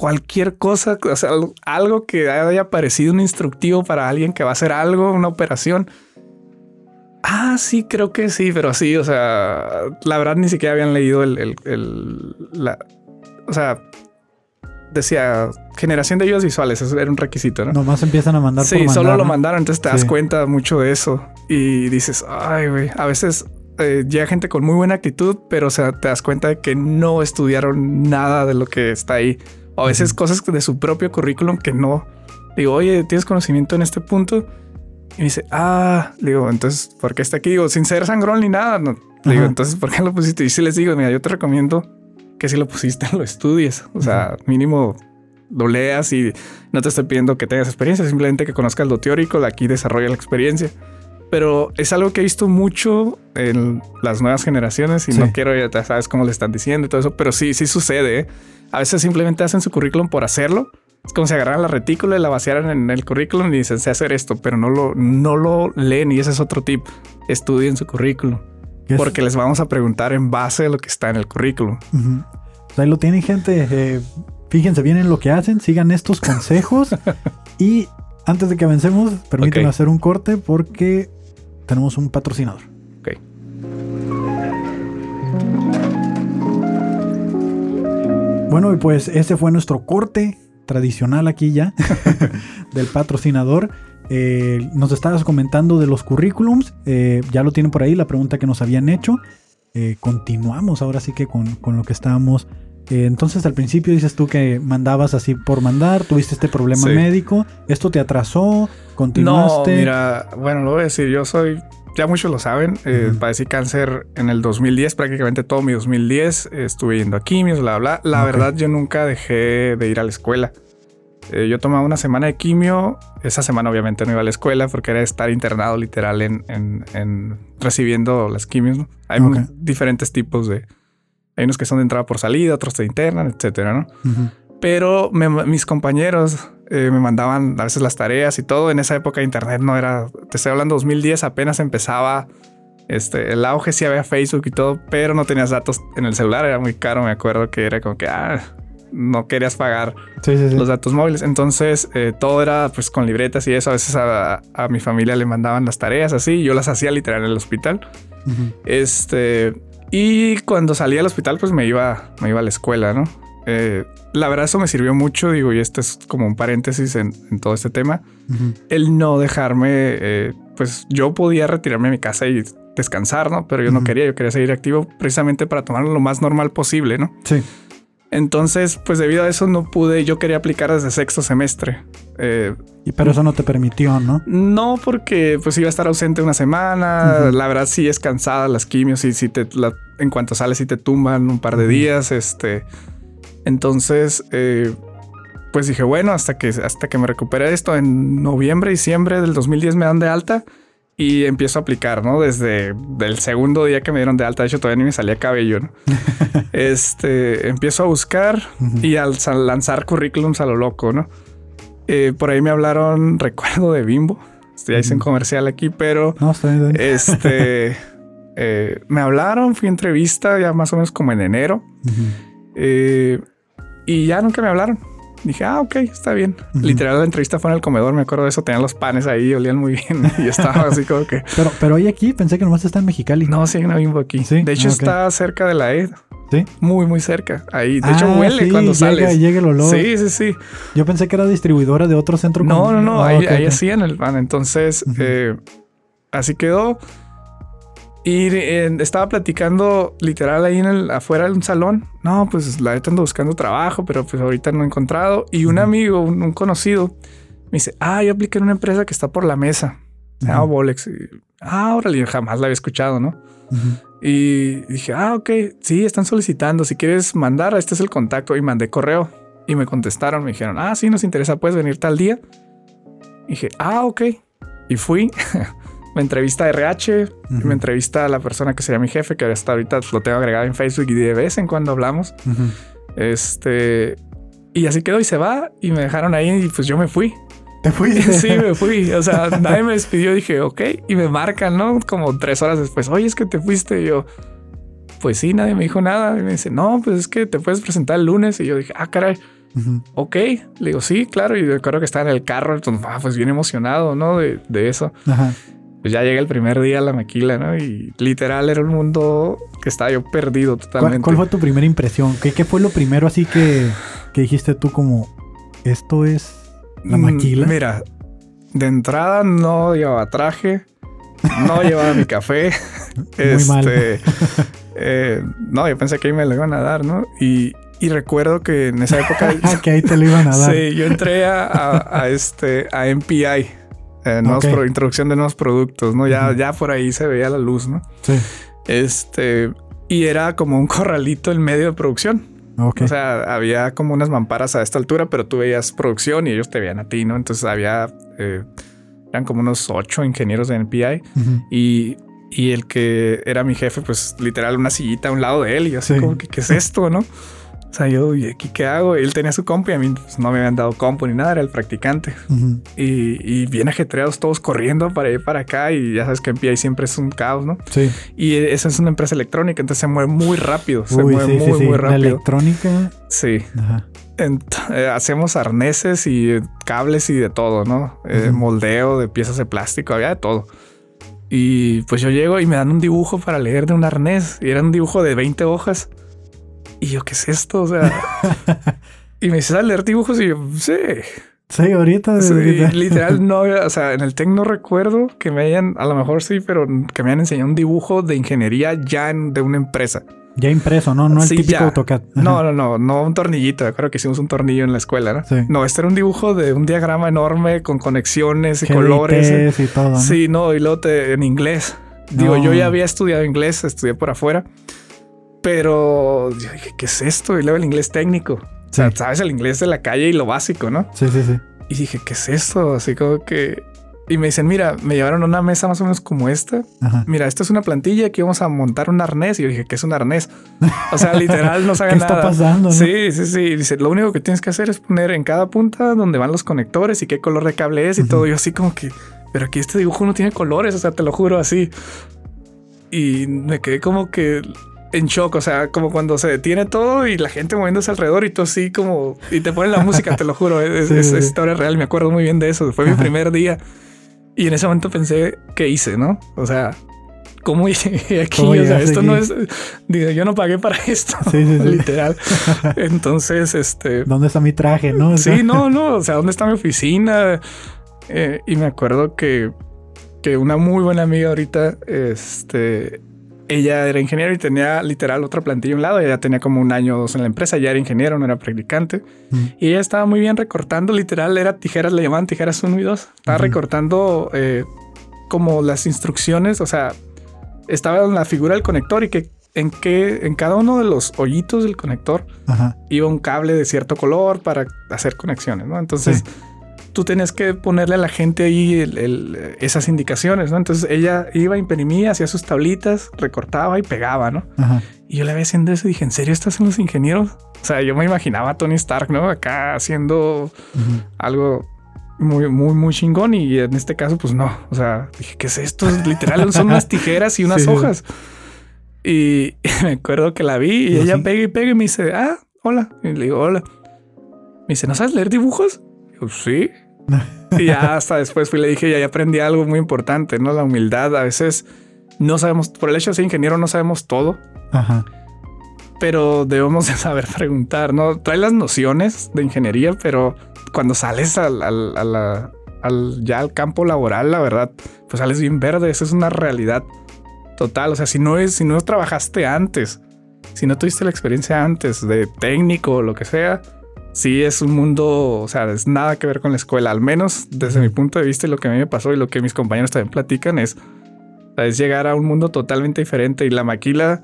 cualquier cosa, o sea, algo que haya parecido un instructivo para alguien que va a hacer algo, una operación. Ah, sí, creo que sí, pero sí, o sea, la verdad ni siquiera habían leído el, la, o sea, decía generación de ayudas visuales, eso era un requisito, ¿no? Nomás empiezan a mandar. Sí, solo lo mandaron, entonces te das cuenta mucho de eso y dices, ay, güey, a veces eh, llega gente con muy buena actitud, pero o sea, te das cuenta de que no estudiaron nada de lo que está ahí. O a veces cosas de su propio currículum que no. Digo, oye, ¿tienes conocimiento en este punto? Y me dice, ah, digo, entonces, ¿por qué está aquí? Digo, sin ser sangrón ni nada. No. Digo, entonces, ¿por qué lo pusiste? Y si les digo, mira, yo te recomiendo que si lo pusiste, lo estudies. O sea, mínimo lo leas y no te estoy pidiendo que tengas experiencia, simplemente que conozcas lo teórico, de aquí desarrolla la experiencia. Pero es algo que he visto mucho en las nuevas generaciones y no quiero, ya sabes cómo le están diciendo y todo eso, pero sí, sí sucede. ¿eh? A veces simplemente hacen su currículum por hacerlo. Es como si agarraran la retícula y la vaciaran en el currículum y dicen, sé hacer esto, pero no lo, no lo leen y ese es otro tip. Estudien su currículum. Porque les vamos a preguntar en base a lo que está en el currículum. ahí lo tienen gente. Eh, fíjense bien en lo que hacen, sigan estos consejos. y antes de que avancemos, permítanme hacer un corte porque tenemos un patrocinador. Bueno, y pues ese fue nuestro corte tradicional aquí ya del patrocinador. Eh, nos estabas comentando de los currículums, eh, ya lo tienen por ahí, la pregunta que nos habían hecho. Eh, continuamos ahora sí que con, lo que estábamos. entonces al principio dices tú que mandabas así por mandar, tuviste este problema médico, ¿esto te atrasó? ¿Continuaste? No, mira, bueno, lo voy a decir, yo soy ya muchos lo saben, eh, padecí cáncer en el 2010, prácticamente todo mi 2010. estuve yendo a quimios, bla, bla. La verdad, yo nunca dejé de ir a la escuela. Eh, yo tomaba una semana de quimio. Esa semana, obviamente, no iba a la escuela porque era estar internado literal en, recibiendo las quimios. Hay diferentes tipos de. Hay unos que son de entrada por salida, otros de interna, etcétera, ¿no? Pero mis compañeros eh, me mandaban a veces las tareas y todo. En esa época internet no era, te estoy hablando 2010, apenas empezaba este, el auge, sí había Facebook y todo, pero no tenías datos en el celular, era muy caro, me acuerdo que era como que, ah, no querías pagar los datos móviles. Entonces eh, todo era pues con libretas y eso. A veces a, mi familia le mandaban las tareas así. Yo las hacía literal en el hospital. Este. Y cuando salía al hospital, pues me iba, me iba a la escuela, ¿no? Eh, la verdad eso me sirvió mucho, digo, y este es como un paréntesis en, todo este tema, el no dejarme, eh, pues yo podía retirarme a mi casa y descansar, ¿no? Pero yo no quería, yo quería seguir activo precisamente para tomarlo lo más normal posible, ¿no? Sí. Entonces, pues debido a eso no pude, yo quería aplicar desde sexto semestre. Eh, y pero eso no te permitió, ¿no? No, porque pues iba a estar ausente una semana. La verdad sí es cansada las quimios y si te en cuanto sales y te tumban un par de días, este entonces, eh, pues dije, bueno, hasta que, hasta que me recupere esto, en noviembre, diciembre del 2010 me dan de alta y empiezo a aplicar, ¿no? Desde el segundo día que me dieron de alta, de hecho todavía ni me salía cabello, ¿no? este, empiezo a buscar y al lanzar currículums a lo loco, ¿no? Eh, por ahí me hablaron, recuerdo de Bimbo. Ya hice un comercial aquí, pero No, bien. este eh, me hablaron, fui a entrevista ya más o menos como en enero eh, y ya nunca me hablaron. Dije, ah, ok, está bien. Ujú. Literal, la entrevista fue en el comedor, me acuerdo de eso. Tenían los panes ahí, olían muy bien. y estaba así como que. Pero, pero hay aquí, pensé que nomás está en Mexicali. No, sí hay una bimbo aquí. Sí, De hecho, ah, está cerca de la E. ¿Sí? Muy, muy cerca. Ahí. De Ah, hecho, huele sí, cuando sales. Llega el olor. Sí, sí, sí. Yo pensé que era distribuidora de otro centro. No, no, no. Ah, ahí ok, ahí ok. hacían el pan. Entonces, eh, así quedó. Y eh, estaba platicando literal ahí en el afuera de un salón. No, pues la neta ando buscando trabajo, pero pues ahorita no he encontrado. Y un amigo, un, un conocido, me dice, ah, yo apliqué en una empresa que está por la mesa. Se llama Ujú. Bolex. Y, ah, órale, yo jamás la había escuchado, ¿no? Ujú. Y dije, ah, ok, sí, están solicitando. Si quieres mandar, este es el contacto. Y mandé correo. Y me contestaron, me dijeron, ah, sí, nos interesa, puedes venir tal día. Y dije, ah, ok. Y fui. me entrevista a RH, Ujú. me entrevista a la persona que sería mi jefe, que hasta ahorita lo tengo agregado en Facebook y de vez en cuando hablamos. Ujú. Este. Y así quedó y se va. Y me dejaron ahí y pues yo me fui. Te fuiste. Sí, me fui. O sea, nadie me despidió. Dije, ok. Y me marcan, ¿no? Como tres horas después. Oye, es que te fuiste. Y yo, pues sí, nadie me dijo nada. Y me dice, no, pues es que te puedes presentar el lunes. Y yo dije, ah, caray, Ujú. ok. Le digo, sí, claro. Y recuerdo que estaba en el carro. Entonces, ah, pues bien emocionado, ¿no? De, de eso. Ajá. Pues ya llega el primer día a la maquila, ¿no? Y literal era un mundo que estaba yo perdido ¿Cuál, totalmente. cuál fue tu primera impresión? ¿Qué, qué fue lo primero así que, que dijiste tú como esto es la Mm, maquila? Mira, de entrada no llevaba traje, no llevaba mi café. Muy mal. este, eh, no, yo pensé que ahí me lo iban a dar, ¿no? Y, y recuerdo que en esa época. Ah, que ahí te lo iban a dar. sí, yo entré a, a- a este a MPI. Eh, nuevos pro- introducción de nuevos productos, ¿no? Ya, ya por ahí se veía la luz, ¿no? Sí. Este, y era como un corralito en medio de producción. Ok. O sea, había como unas mamparas a esta altura, pero tú veías producción y ellos te veían a ti, ¿no? Entonces había, eh, eran como unos ocho ingenieros de NPI Ujú. y, y el que era mi jefe, pues literal una sillita a un lado de él y yo así Sí. como que, ¿qué es esto, no? O sea, yo, ¿y aquí qué hago? Él tenía su compu y a mí pues, no me habían dado compu ni nada, era el practicante. Ujú. Y, y bien ajetreados todos corriendo para ir para acá y ya sabes que NPI siempre es un caos, ¿no? Sí. Y esa es una empresa electrónica, entonces se mueve muy rápido, se Uy, mueve sí, sí, muy, sí. muy La rápido. electrónica. Sí, Ajá. Ent- eh, hacemos arneses y eh, cables y de todo, ¿no? Eh, Ujú. Moldeo de piezas de plástico, había de todo. Y pues yo llego y me dan un dibujo para leer de un arnés. Y era un dibujo de 20 hojas. Y yo, ¿qué es esto? O sea... y me dice, ¿sabes leer dibujos? Y yo, sí. Sí, ahorita. Sí, literal, no, o sea, en el TEC no recuerdo que me hayan, a lo mejor sí, pero que me hayan enseñado un dibujo de ingeniería ya en- de una empresa. Ya impreso, ¿no? No el Sí, típico ya. AutoCAD. Ajá. No, no, no, no un tornillito. Creo que hicimos un tornillo en la escuela, ¿no? Sí. No, este era un dibujo de un diagrama enorme con conexiones y GDTs colores. y todo. ¿no? Sí, no, y luego te- en inglés. Digo, No. yo ya había estudiado inglés, estudié por afuera, pero yo dije, ¿qué es esto? Y luego el inglés técnico. O sea, Sí. sabes el inglés de la calle y lo básico, ¿no? Sí, sí, sí. Y dije, ¿qué es esto? Así como que... Y me dicen, mira, me llevaron a una mesa más o menos como esta. Ajá. Mira, esta es una plantilla, aquí vamos a montar un arnés. Y yo dije, ¿qué es un arnés? O sea, literal, no ¿Qué saben está nada. pasando? no? Sí, sí, sí. Dice, lo único que tienes que hacer es poner en cada punta donde van los conectores y qué color de cable es y todo. Yo así como que, pero aquí este dibujo no tiene colores, o sea, te lo juro así. Y me quedé como que en shock, o sea, como cuando se detiene todo y la gente moviéndose alrededor y tú así como, y te ponen la música, te lo juro, es, Sí, es- es historia real, me acuerdo muy bien de eso, fue mi primer día. Y en ese momento pensé, ¿qué hice, no? O sea... ¿Cómo llegué aquí? ¿Cómo o sea, esto no es. Digo, yo no pagué para esto. Sí. Literal. Entonces, este. ¿Dónde está mi traje, no? Sí, no, no. O sea, ¿dónde está mi oficina? Eh, y me acuerdo que, que una muy buena amiga ahorita, este, ella era ingeniero y tenía literal otra plantilla a un lado. Ella tenía como un año o dos en la empresa. Ya era ingeniero, no era practicante. Mm. Y ella estaba muy bien recortando, literal, era tijeras, le llamaban tijeras 1 y 2. Estaba recortando eh, como las instrucciones, o sea, estaba en la figura del conector y que en que en cada uno de los hoyitos del conector Ajá. iba un cable de cierto color para hacer conexiones, ¿no? Entonces tú tenías que ponerle a la gente ahí el- el- esas indicaciones, ¿no? Entonces ella iba, imprimía, hacía sus tablitas, recortaba y pegaba, ¿no? Ajá. Y yo le había haciendo eso y dije, ¿en serio estás en los ingenieros? O sea, yo me imaginaba a Tony Stark, ¿no? Acá haciendo algo muy, muy, muy chingón. Y en este caso, pues no. O sea, dije, ¿qué es esto? Literal, son unas tijeras y unas hojas. Y, me acuerdo que la vi y ella pega y pega y me dice, ah, hola. Y le digo, hola. Me dice, ¿no sabes leer dibujos? Y yo, sí. Y ya hasta después fui y le dije, ya aprendí algo muy importante, ¿no? La humildad. A veces no sabemos, por el hecho de ser ingeniero, no sabemos todo. Ajá. Pero debemos de saber preguntar, ¿no? Trae las nociones de ingeniería, pero cuando sales al, al, ya al campo laboral, la verdad, pues sales bien verde. Esa es una realidad total. O sea, si no es, si no trabajaste antes, si no tuviste la experiencia antes de técnico o lo que sea, sí es un mundo, o sea, es nada que ver con la escuela. Al menos desde mi punto de vista y lo que a mí me pasó y lo que mis compañeros también platican es, es llegar a un mundo totalmente diferente. Y la maquila,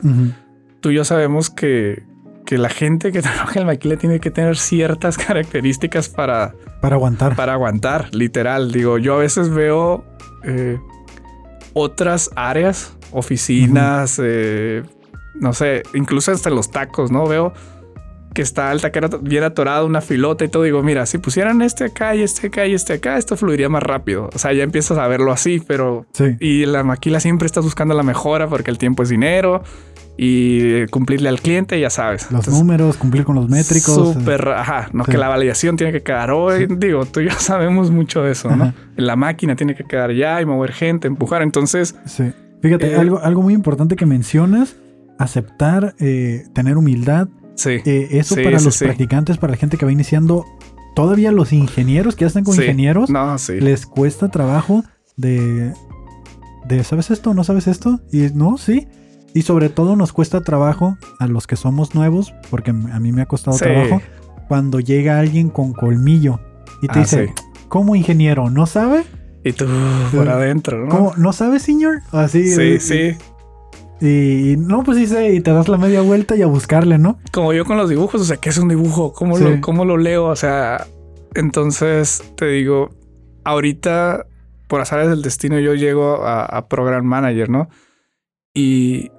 tú y yo sabemos que, que la gente que trabaja en la maquila tiene que tener ciertas características para... Para aguantar. Para aguantar, literal. Digo, yo a veces veo eh, otras áreas, oficinas, eh, no sé, incluso hasta los tacos, ¿no? Veo que está el taquero bien atorado, una filota y todo. Digo, mira, si pusieran este acá y este acá y este acá, esto fluiría más rápido. O sea, ya empiezas a verlo así, pero... Sí. Y la maquila siempre está buscando la mejora porque el tiempo es dinero y cumplirle al cliente, ya sabes. Los números, cumplir con los métricos. Súper, ajá, no que la validación tiene que quedar hoy. Digo, tú ya sabemos mucho de eso, ¿no? La máquina tiene que quedar ya y mover gente, empujar. Entonces... Sí. Fíjate, eh, algo, algo muy importante que mencionas, aceptar, eh, tener humildad Sí. Eh, eso para los practicantes, para la gente que va iniciando, todavía los ingenieros que ya están con ingenieros, les cuesta trabajo de, de, ¿sabes esto? ¿No sabes esto? Y no, sí. Y sobre todo nos cuesta trabajo a los que somos nuevos, porque a mí me ha costado trabajo, cuando llega alguien con colmillo y te ah, dice, ¿cómo ingeniero? ¿No sabe? Y tú por adentro, ¿no? ¿No sabe, señor? Así. Sí, sí. Y no, pues dice, y te das la media vuelta y a buscarle, ¿no? Como yo con los dibujos, o sea, ¿qué es un dibujo? ¿Cómo, lo, cómo lo leo? O sea, entonces te digo, ahorita, por azares del destino, yo llego a, Program Manager, ¿no? Y,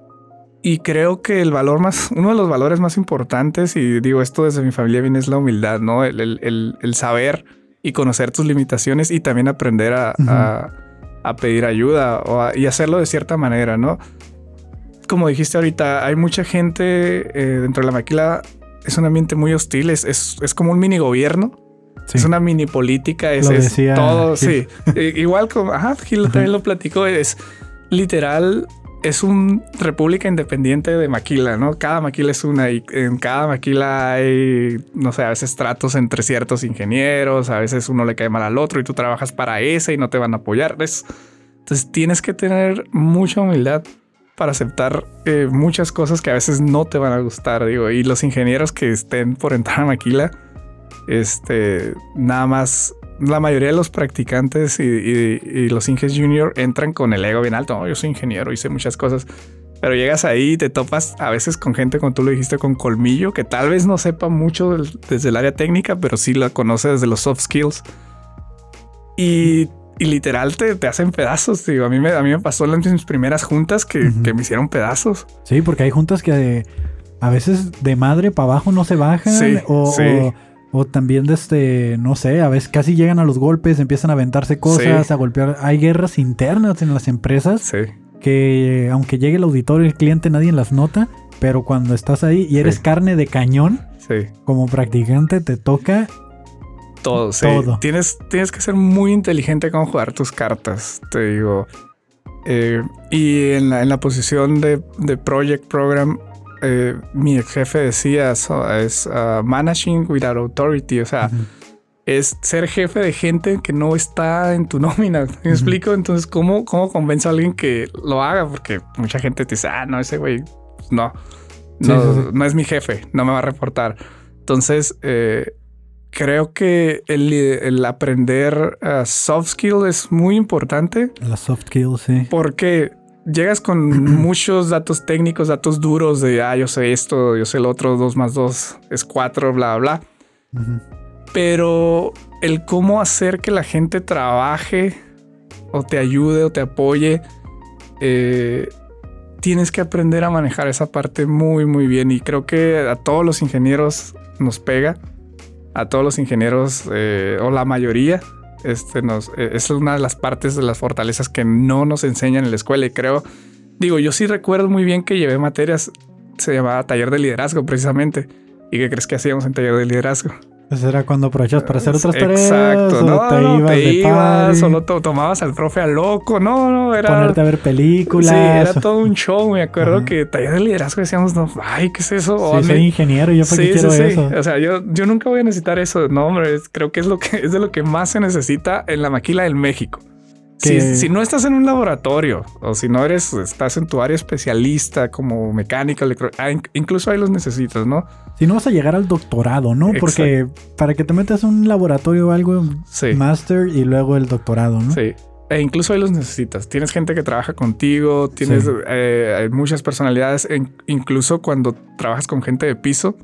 y creo que el valor más, uno de los valores más importantes, y digo esto desde mi familia viene, es la humildad, ¿no? El, saber y conocer tus limitaciones y también aprender a, a, pedir ayuda o y hacerlo de cierta manera, ¿no? Como dijiste ahorita, hay mucha gente eh, dentro de la maquila. Es un ambiente muy hostil, es, es, como un mini gobierno. Es una mini política, es, todo, sí. Igual como, ajá, Gil también lo platicó, es literal, es una república independiente de maquila, ¿no? Cada maquila es una y en cada maquila hay, no sé, a veces tratos entre ciertos ingenieros, a veces uno le cae mal al otro y tú trabajas para ese y no te van a apoyar. entonces tienes que tener mucha humildad para aceptar eh, muchas cosas que a veces no te van a gustar, digo, y los ingenieros que estén por entrar a Maquila, este, nada más, la mayoría de los practicantes y, los Inges Junior entran con el ego bien alto, yo soy ingeniero, hice muchas cosas, pero llegas ahí y te topas a veces con gente, como tú lo dijiste, con colmillo, que tal vez no sepa mucho desde el área técnica, pero sí la conoce desde los soft skills. Y y literal te, te, hacen pedazos. Digo, a mí me, a mí me pasó en mis primeras juntas que, que me hicieron pedazos. Sí, porque hay juntas que a veces de madre para abajo no se bajan. o, O, también desde, no sé, a veces casi llegan a los golpes, empiezan a aventarse cosas, a golpear. Hay guerras internas en las empresas. Sí. Que aunque llegue el auditorio y el cliente, nadie las nota. Pero cuando estás ahí y eres carne de cañón, como practicante, te toca todo, sí. Tienes, tienes que ser muy inteligente con jugar tus cartas, te digo. Eh, y en la, en la, posición de, de Project Program, eh, mi ex jefe decía, es uh, managing without authority, o sea, es ser jefe de gente que no está en tu nómina. ¿Me explico? Entonces, ¿cómo, ¿cómo convenzo a alguien que lo haga? Porque mucha gente te dice, ah, no, ese güey, no, no, no es mi jefe, no me va a reportar. Entonces, eh, creo que el, aprender uh, soft skill es muy importante. La soft skill, sí. Porque llegas con muchos datos técnicos, datos duros de, ah, yo sé esto, yo sé el otro, dos más dos es cuatro, bla, bla. Pero el cómo hacer que la gente trabaje o te ayude o te apoye, eh, tienes que aprender a manejar esa parte muy, muy bien. Y creo que a todos los ingenieros nos pega a todos los ingenieros, eh, o la mayoría, Este nos, eh, es una de las partes de las fortalezas que no nos enseñan en la escuela y creo, digo, yo sí recuerdo muy bien que llevé materias, se llamaba taller de liderazgo precisamente. ¿Y qué crees que hacíamos en taller de liderazgo? Pues era cuando aprovechas para hacer otras tareas. Exacto, o no, te no, ibas te de ibas, solo to- tomabas al profe a loco, no, no, era... ponerte a ver películas. Sí, era todo un show. Me acuerdo Ajá. que taller de liderazgo decíamos, no, ay, ¿qué es eso? O Sí, hazme- soy ingeniero, yo para qué quiero eso. O sea, yo, yo nunca voy a necesitar eso. No, hombre, creo que es lo que es de lo que más se necesita en la maquila del México. Si, Que- si no estás en un laboratorio o si no eres, estás en tu área especialista como mecánica, electro, ah, in- incluso ahí los necesitas, ¿no? Si no vas a llegar al doctorado, ¿no? Porque para que te metas a un laboratorio o algo, Sí. master y luego el doctorado, ¿no? Sí. E incluso ahí los necesitas. Tienes gente que trabaja contigo, tienes Sí. eh, muchas personalidades. en- incluso cuando trabajas con gente de piso,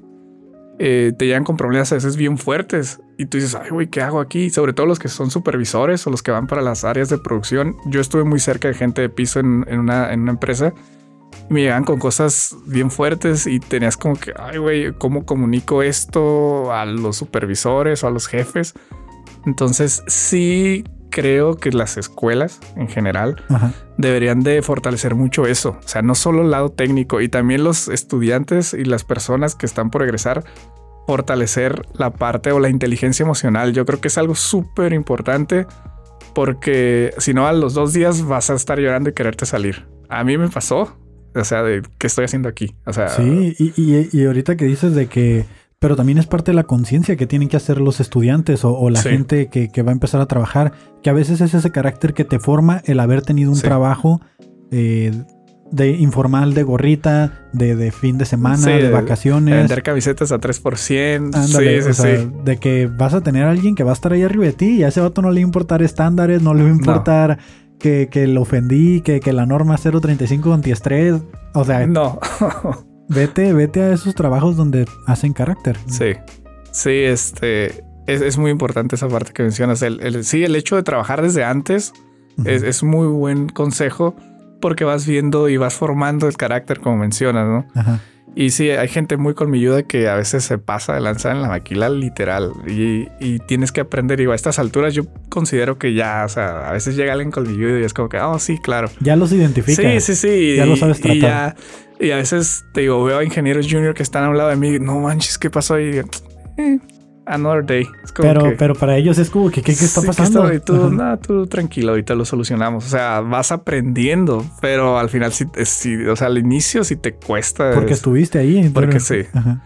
eh, te llegan con problemas a veces bien fuertes. Y tú dices, ay, güey, ¿qué hago aquí? Sobre todo los que son supervisores o los que van para las áreas de producción. Yo estuve muy cerca de gente de piso en, una, en una empresa. Y me llegaban con cosas bien fuertes y tenías como que, ay, güey, ¿cómo comunico esto a los supervisores o a los jefes? Entonces, sí creo que las escuelas en general Ajá. deberían de fortalecer mucho eso. O sea, no solo el lado técnico y también los estudiantes y las personas que están por egresar, fortalecer la parte o la inteligencia emocional. Yo creo que es algo súper importante porque si no, a los dos días vas a estar llorando y quererte salir. A mí me pasó. O sea, de qué estoy haciendo aquí. O sea, Sí, y, y- y ahorita que dices de que, pero también es parte de la conciencia que tienen que hacer los estudiantes o, o la Sí. gente que, que va a empezar a trabajar, que a veces es ese carácter que te forma el haber tenido un Sí. trabajo eh, de informal, de gorrita, de, de fin de semana, Sí, de de- vacaciones. vender camisetas a 3%. Ándale, sí, sí, sea, sí. de que vas a tener a alguien que va a estar ahí arriba de ti y a ese vato no le va a importar estándares, no le va a importar que, que lo ofendí, que, que la norma 035 antiestrés. O sea, No. vete, vete a esos trabajos donde hacen carácter. Sí, sí, este es, es muy importante esa parte que mencionas. El, el- sí, el hecho de trabajar desde antes es, es muy buen consejo porque vas viendo y vas formando el carácter, como mencionas, ¿no? Ajá. Y sí, hay gente muy colmilluda que a veces se pasa de lanzar en la maquila literal y, y tienes que aprender. Y a estas alturas yo considero que ya, o sea, a veces llega alguien colmilludo y es como que, oh, sí, claro. Ya los identifica. Sí, sí, sí. Ya y, lo sabes y tratar. ya, y a veces te digo, veo a ingenieros junior que están a un lado de mí. No manches, ¿qué pasó ahí? Eh, another day. Es como Pero, que, pero para ellos es como que, ¿qué, qué está sí, ¿qué pasando? Y tú, nada, tú tranquilo, ahorita lo solucionamos. O sea, vas aprendiendo, pero al final sí, sí, o sea, al inicio sí te cuesta. Porque es- estuviste ahí. Porque entonces- sí. Ajá.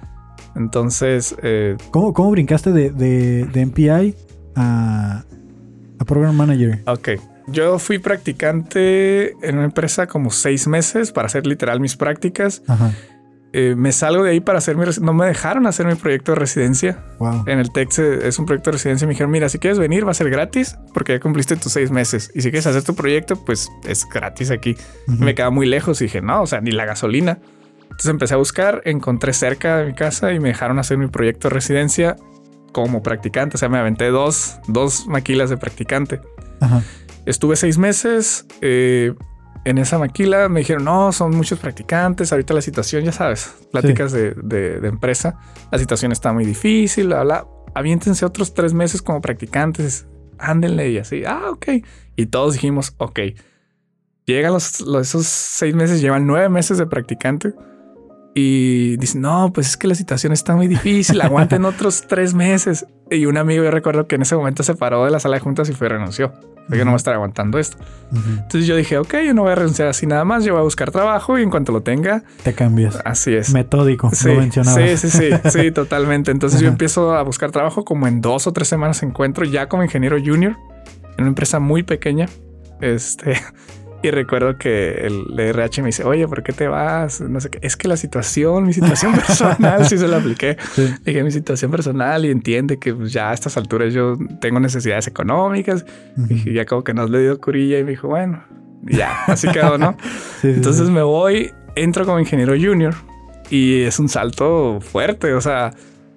Entonces, eh, ¿Cómo, cómo brincaste de, de, de MPI a, a Program Manager? ok. Yo fui practicante en una empresa como seis meses para hacer literal mis prácticas. Ajá. Eh, me salgo de ahí para hacer mi... No me dejaron hacer mi proyecto de residencia. Wow. En el TEC es un proyecto de residencia. Me dijeron, mira, si quieres venir va a ser gratis porque ya cumpliste tus seis meses. Y si quieres hacer tu proyecto, pues es gratis aquí. Me quedaba muy lejos y dije, no, o sea, ni la gasolina. Entonces empecé a buscar, encontré cerca de mi casa y me dejaron hacer mi proyecto de residencia como practicante. O sea, me aventé dos, dos maquilas de practicante. Ajá. Estuve seis meses eh, en esa maquila. Me dijeron, no, son muchos practicantes. Ahorita la situación, ya sabes, pláticas de, de- de empresa. La situación está muy difícil, bla, bla. Aviéntense otros tres meses como practicantes. Ándenle y así. Ah, ok. Y todos dijimos, ok. Llegan los, los- esos seis meses, llevan nueve meses de practicante. Y dicen, no, pues es que la situación está muy difícil, aguanten otros tres meses. Y un amigo, yo recuerdo que en ese momento se paró de la sala de juntas y fue renunció. Yo no voy a estar aguantando esto. Entonces yo dije, ok, yo no voy a renunciar así nada más, yo voy a buscar trabajo y en cuanto lo tenga, Te cambias. así es. Metódico, Sí, sí, sí, sí, sí, totalmente. Entonces yo empiezo a buscar trabajo como en dos o tres semanas encuentro ya como ingeniero junior en una empresa muy pequeña. Este, y recuerdo que el RH me dice, oye, ¿por qué te vas? No sé qué. Es que la situación, mi situación personal, sí se la apliqué. Sí. Dije mi situación personal y entiende que pues, ya a estas alturas yo tengo necesidades económicas. Ujú. Y ya como que nos le dio curilla y me dijo, bueno, ya, así quedó, ¿no? Sí, sí, Entonces sí. me voy, entro como ingeniero junior y es un salto fuerte. O sea,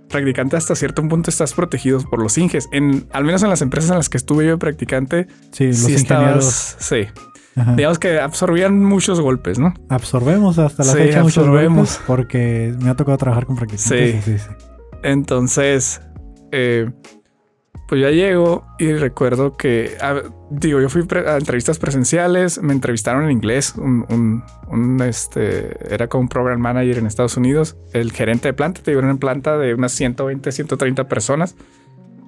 practicante hasta cierto punto estás protegido por los inges. En, al menos en las empresas en las que estuve yo de practicante, Sí, los sí ingenieros. estabas, sí, ajá. digamos que absorbían muchos golpes, ¿no? Absorbemos hasta la Sí, fecha muchos absorbemos. golpes porque me ha tocado trabajar con practicantes. Sí. Sí, sí, sí. Entonces, eh, Pues ya llego y recuerdo que, a- digo, yo fui a entrevistas presenciales, me entrevistaron en inglés, un, un- un, este, era como un program manager en Estados Unidos, el gerente de planta, te digo, una planta de unas 120, 130 personas,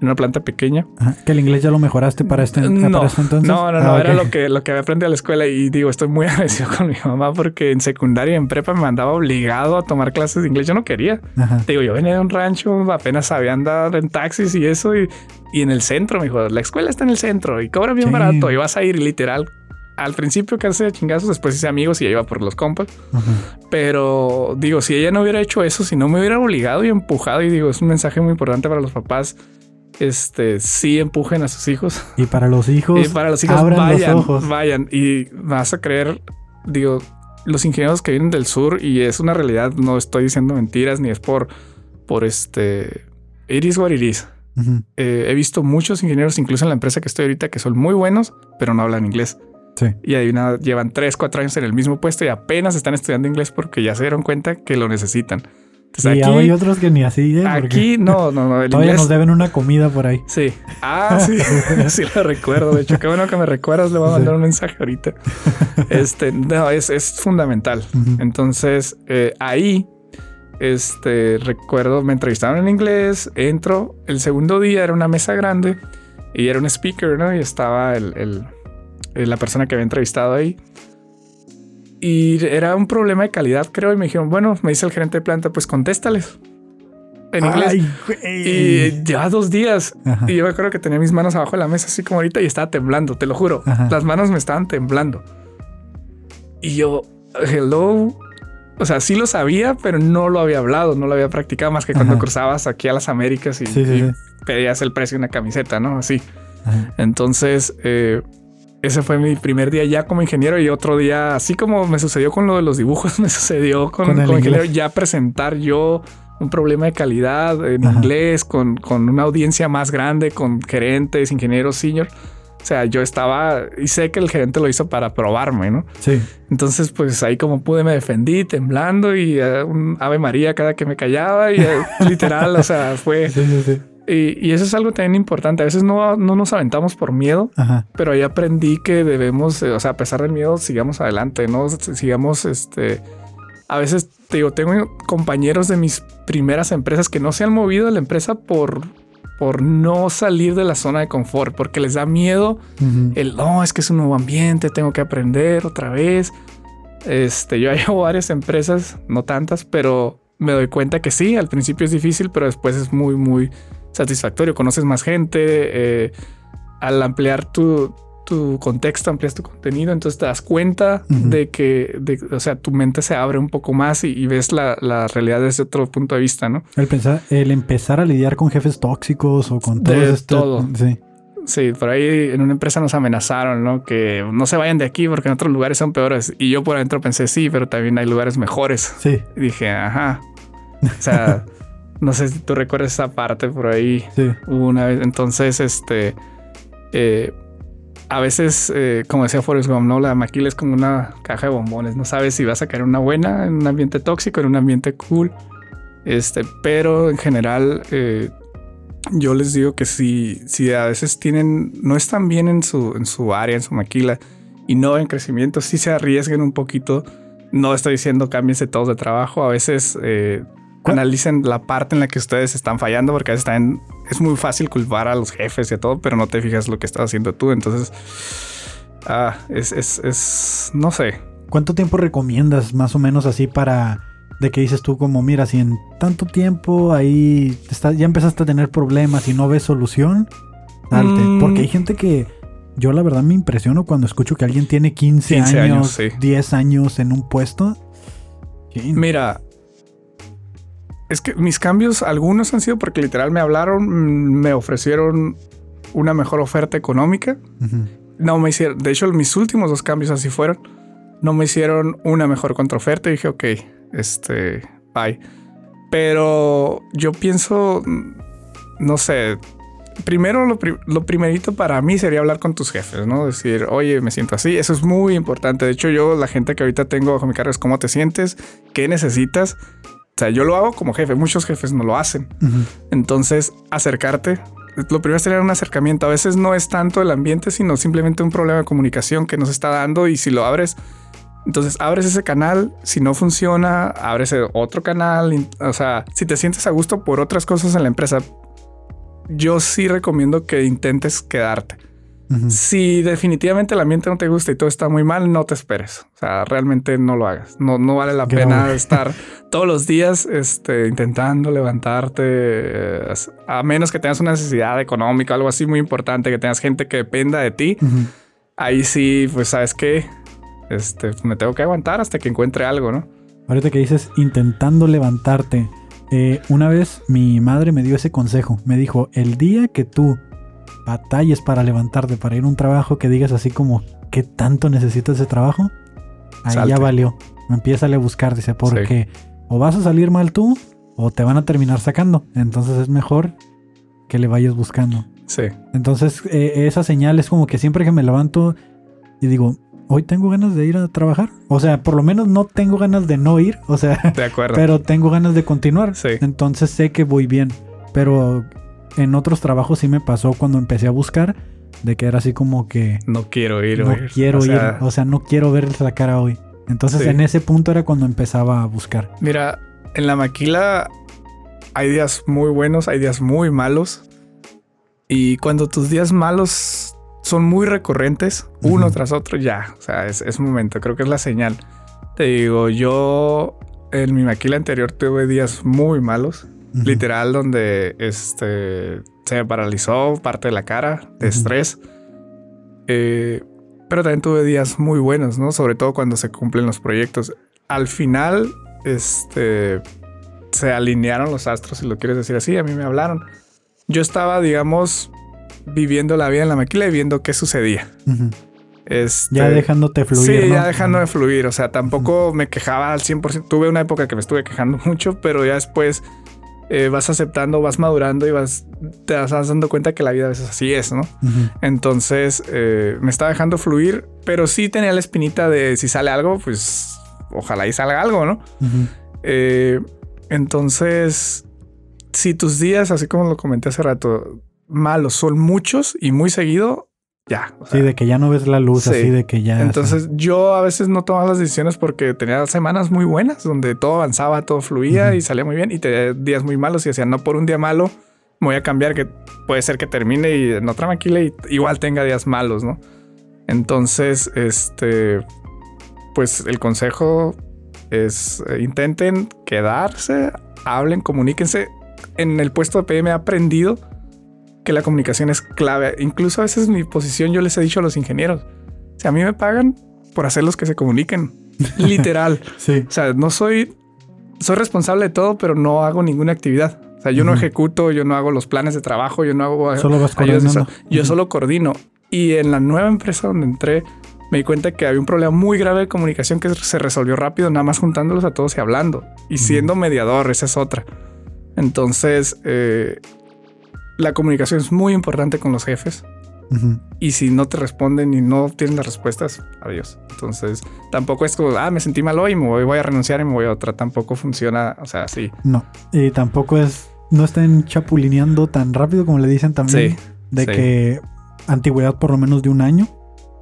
una planta pequeña. Ajá, Que el inglés ya lo mejoraste para este, No, para este entonces. no, no, no, Ah, era ok. lo que, lo que había aprendido a la escuela y digo, estoy muy agradecido con mi mamá porque en secundaria y en prepa me mandaba obligado a tomar clases de inglés, yo no quería. Ajá. Te digo, yo venía de un rancho, apenas sabía andar en taxis y eso, y, y en el centro, me dijo, la escuela está en el centro y cobra bien Sí. barato y vas a ir literal. Al principio casi de chingazos, después hice amigos y ya iba por los compas. Ajá. Pero digo, si ella no hubiera hecho eso, si no me hubiera obligado y empujado, y digo, es un mensaje muy importante para los papás. Este sí empujen a sus hijos. Y para los hijos, Y para los hijos, abran vayan, los ojos. vayan. Y vas a creer, digo, los ingenieros que vienen del sur, y es una realidad, no estoy diciendo mentiras, ni es por, por este. It is what it is. Ujú. Eh, he visto muchos ingenieros, incluso en la empresa que estoy ahorita, que son muy buenos, pero no hablan inglés. Sí. Y hay una, llevan 3, 4 años en el mismo puesto y apenas están estudiando inglés porque ya se dieron cuenta que lo necesitan. Entonces Y aquí, hay otros que ni así, ¿eh? Aquí no, no, no. El todavía inglés, nos deben una comida por ahí. Sí. Ah, sí. sí lo recuerdo. De hecho, qué bueno que me recuerdas. Le voy a Sí. mandar un mensaje ahorita. Este, no, es, es fundamental. Entonces, eh, ahí, este, recuerdo, me entrevistaron en inglés, entro. El segundo día era una mesa grande y era un speaker, ¿no? Y estaba el, el- el- la persona que había entrevistado ahí. Y era un problema de calidad, creo. Y me dijeron, bueno, me dice el gerente de planta, pues contéstales. En inglés. Ay. Y ya dos días. Ajá. Y yo me acuerdo que tenía mis manos abajo de la mesa, así como ahorita, y estaba temblando, te lo juro. Ajá. Las manos me estaban temblando. Y yo, hello. O sea, sí lo sabía, pero no lo había hablado, no lo había practicado más que cuando Ajá. cruzabas aquí a las Américas y, Sí, sí, y sí. pedías el precio de una camiseta, ¿no? Así. Entonces, eh, ese fue mi primer día ya como ingeniero y otro día, así como me sucedió con lo de los dibujos, me sucedió con, Con el como ingeniero ya presentar yo un problema de calidad en Ajá. inglés con, con una audiencia más grande, con gerentes, ingenieros senior. O sea, yo estaba y sé que el gerente lo hizo para probarme, ¿no? Sí. Entonces, pues ahí como pude me defendí temblando y eh, un Ave María cada que me callaba y eh, literal, o sea, fue... Sí, sí, sí. Y, y eso es algo también importante. A veces no, no nos aventamos por miedo, Ajá. pero ahí aprendí que debemos, eh, o sea, a pesar del miedo, sigamos adelante, ¿no? Sigamos, este, a veces, te digo, tengo compañeros de mis primeras empresas que no se han movido de la empresa por, por no salir de la zona de confort, porque les da miedo el, no, es que es un nuevo ambiente, tengo que aprender otra vez. Este, yo llevo varias empresas, no tantas, pero me doy cuenta que sí, al principio es difícil, pero después es muy, muy satisfactorio. Conoces más gente, eh, al ampliar tu, tu contexto, amplias tu contenido, entonces te das cuenta de que, de- o sea, tu mente se abre un poco más y, y ves la, la realidad desde otro punto de vista, ¿no? El, pensar, el empezar a lidiar con jefes tóxicos o con todo esto. todo. Sí. Sí, por ahí en una empresa nos amenazaron, ¿no? Que no se vayan de aquí porque en otros lugares son peores. Y yo por adentro pensé, sí, pero también hay lugares mejores. Sí. Y dije, ajá. O sea, no sé si tú recuerdas esa parte por ahí. Sí. Una vez. Entonces, este. eh, a veces, eh, como decía Forrest Gump, ¿no? La maquila es como una caja de bombones. No sabes si vas a caer una buena en un ambiente tóxico, en un ambiente cool. Este, pero en general, eh, yo les digo que si, si a veces tienen, no están bien en su, en su área, en su maquila y no en crecimiento, sí se arriesguen un poquito. No estoy diciendo cámbiense todos de trabajo. A veces eh. Analicen la parte en la que ustedes están fallando, porque a veces también es muy fácil culpar a los jefes y a todo, pero no te fijas lo que estás haciendo tú. Entonces, ah, es, es, es, no sé. ¿Cuánto tiempo recomiendas más o menos así para de que dices tú como, mira, si en tanto tiempo ahí está- ya empezaste a tener problemas y no ves solución, salte. Mm. Porque hay gente que yo la verdad me impresiono cuando escucho que alguien tiene 15, 15 años, años, sí. 10 años en un puesto. Mira, es que mis cambios, algunos han sido porque literal me hablaron, mm, me ofrecieron una mejor oferta económica. Ujú. No me hicieron, de hecho, mis últimos dos cambios así fueron. No me hicieron una mejor contraoferta y dije, ok, este, bye. Pero yo pienso, mm, no sé, primero lo, pri- lo primerito para mí sería hablar con tus jefes, ¿no? Decir, oye, me siento así. Eso es muy importante. De hecho, yo, la gente que ahorita tengo bajo mi cargo es cómo te sientes, qué necesitas. Sea, yo lo hago como jefe, muchos jefes no lo hacen. Entonces, acercarte, lo primero es tener un acercamiento. A veces no es tanto el ambiente, sino simplemente un problema de comunicación que nos está dando y si lo abres, entonces abres ese canal, si no funciona, abres otro canal. O sea, si te sientes a gusto por otras cosas en la empresa, yo sí recomiendo que intentes quedarte. Si definitivamente el ambiente no te gusta y todo está muy mal, no te esperes. O sea, realmente no lo hagas. No, no vale la pena estar todos los días este, intentando levantarte, eh, a menos que tengas una necesidad económica, algo así muy importante, que tengas gente que dependa de ti. Ahí sí, pues sabes qué, este, me tengo que aguantar hasta que encuentre algo, ¿no? Ahorita que dices intentando levantarte, eh, una vez mi madre me dio ese consejo. Me dijo, el día que tú batalles para levantarte, para ir a un trabajo que digas así como, ¿qué tanto necesitas ese trabajo? Ahí ya valió. Empieza a buscar, dice, porque o vas a salir mal tú o te van a terminar sacando. Entonces es mejor que le vayas buscando. Sí. Entonces eh, esa señal es como que siempre que me levanto y digo, hoy tengo ganas de ir a trabajar. O sea, por lo menos no tengo ganas de no ir. O sea, de acuerdo. pero tengo ganas de continuar. Sí. Entonces sé que voy bien. Pero en otros trabajos sí me pasó cuando empecé a buscar de que era así como que no quiero ir no quiero ir o sea no quiero ver la cara hoy. Entonces en ese punto era cuando empezaba a buscar. Mira en la maquila hay días muy buenos hay días muy malos. Y cuando tus días malos son muy recurrentes uno tras otro ya o sea es, es momento creo que es la señal. Te digo yo en mi maquila anterior tuve días muy malos literal donde este se me paralizó parte de la cara de estrés. Eh, pero también tuve días muy buenos, ¿no? Sobre todo cuando se cumplen los proyectos. Al final, este, se alinearon los astros, si lo quieres decir así. A mí me hablaron. Yo estaba, digamos, viviendo la vida en la maquila y viendo qué sucedía. Este, ya dejándote fluir. Sí, ya dejándome fluir. O sea, tampoco me quejaba al 100%. Tuve una época que me estuve quejando mucho, pero ya después eh, vas aceptando, vas madurando y vas, te vas dando cuenta que la vida a veces así es, ¿no? Entonces eh, me estaba dejando fluir, pero sí tenía la espinita de si sale algo, pues ojalá y salga algo, ¿no? Eh, entonces, si tus días, así como lo comenté hace rato, malos son muchos y muy seguido, ya. sí, de que ya no ves la luz, así de que ya. Entonces yo a veces no tomaba las decisiones porque tenía semanas muy buenas donde todo avanzaba, todo fluía y salía muy bien y tenía días muy malos y decía, no por un día malo me voy a cambiar, que puede ser que termine y en otra maquila y igual tenga días malos, ¿no? Entonces, este, pues el consejo es eh, intenten quedarse, hablen, comuníquense. En el puesto de PM he aprendido que la comunicación es clave. Incluso a veces mi posición yo les he dicho a los ingenieros, si a mí me pagan por hacerlos que se comuniquen, literal. sí. O sea, no soy, soy responsable de todo, pero no hago ninguna actividad. O sea, yo no ejecuto, yo no hago los planes de trabajo, yo no hago... Solo vas coordinando. Yo solo coordino. Y en la nueva empresa donde entré, me di cuenta que había un problema muy grave de comunicación que se resolvió rápido, nada más juntándolos a todos y hablando. Y siendo mediador, esa es otra. Entonces, eh, la comunicación es muy importante con los jefes. Y si no te responden y no tienen las respuestas, adiós. Entonces, tampoco es como, ah, me sentí mal hoy, me voy, a renunciar y me voy a otra. Tampoco funciona, o sea, sí. No, y tampoco es, no estén chapulineando tan rápido como le dicen también. de que antigüedad por lo menos de un año.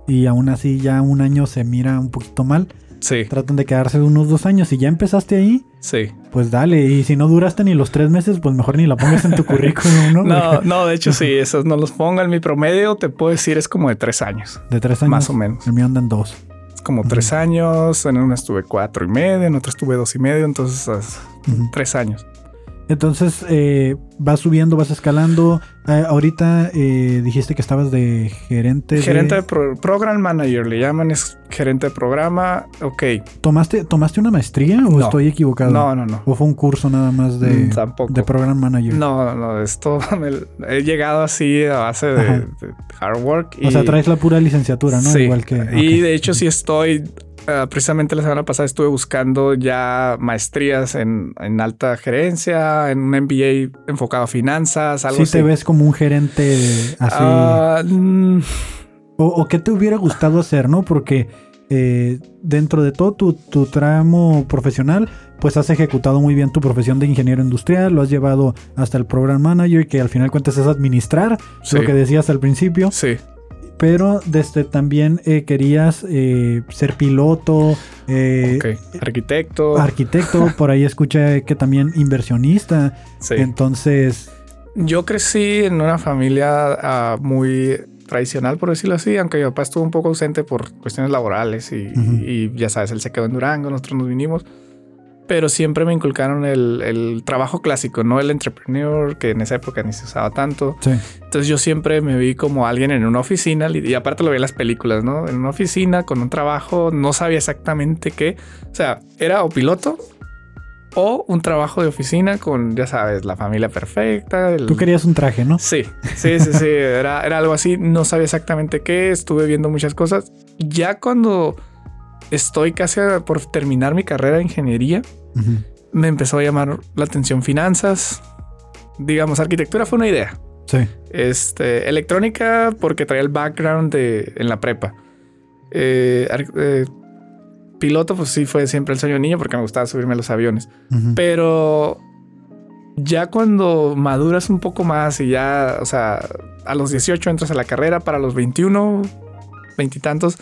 Y aún así ya un año se mira un poquito mal. Sí. Tratan de quedarse unos dos años. y ya empezaste ahí, sí. pues dale. Y si no duraste ni los tres meses, pues mejor ni la pongas en tu currículum, ¿no? no, no, de hecho sí, esos no los pongan. Mi promedio te puedo decir es como de tres años. De tres años. Más o menos. El mío anda en dos. Es como tres años. En una estuve cuatro y medio, en otra estuve dos y medio. Entonces, tres años. Entonces eh, vas subiendo, vas escalando. Eh, ahorita eh, dijiste que estabas de gerente. Gerente de, program manager, le llaman, es gerente de programa. Ok. ¿Tomaste, ¿tomaste una maestría o estoy equivocado? No, no, no. ¿O fue un curso nada más de, mm, de program manager? No, no, esto he llegado así a base de, hard work. O sea, traes la pura licenciatura, ¿no? Sí. Igual que. Y de hecho, sí estoy Ah, precisamente la semana pasada estuve buscando ya maestrías en, alta gerencia, en un MBA enfocado a finanzas, algo sí te ves como un gerente así. Ah, mm. o, qué te hubiera gustado hacer, ¿no? Porque eh, dentro de todo tu, tu tramo profesional, pues has ejecutado muy bien tu profesión de ingeniero industrial, lo has llevado hasta el program manager, que al final cuentas es administrar, Sí. lo que decías al principio, Sí. Pero desde también eh, querías eh, ser piloto, eh. Arquitecto. arquitecto, por ahí escuché que también inversionista, sí. entonces, Yo crecí en una familia ah, muy tradicional, por decirlo así, aunque mi papá estuvo un poco ausente por cuestiones laborales y, y ya sabes, él se quedó en Durango, nosotros nos vinimos. Pero siempre me inculcaron el, el trabajo clásico, no el entrepreneur, que en esa época ni se usaba tanto. sí, Entonces yo siempre me vi como alguien en una oficina, y aparte lo veía en las películas, ¿no? En una oficina con un trabajo, no sabía exactamente qué. O sea, era o piloto o un trabajo de oficina con, ya sabes, la familia perfecta. el- tú querías un traje, ¿no? Sí, sí, sí, sí. Era, era algo así. No sabía exactamente qué. Estuve viendo muchas cosas. Ya cuando estoy casi a- por terminar mi carrera de ingeniería, me empezó a llamar la atención finanzas. Digamos, arquitectura fue una idea. Sí, Este, electrónica porque traía el background de, en la prepa. Eh, eh, piloto, pues sí, fue siempre el sueño de niño porque me gustaba subirme a los aviones. Pero ya cuando maduras un poco más y ya, o sea, a los 18 entras a la carrera, para los 21, veintitantos,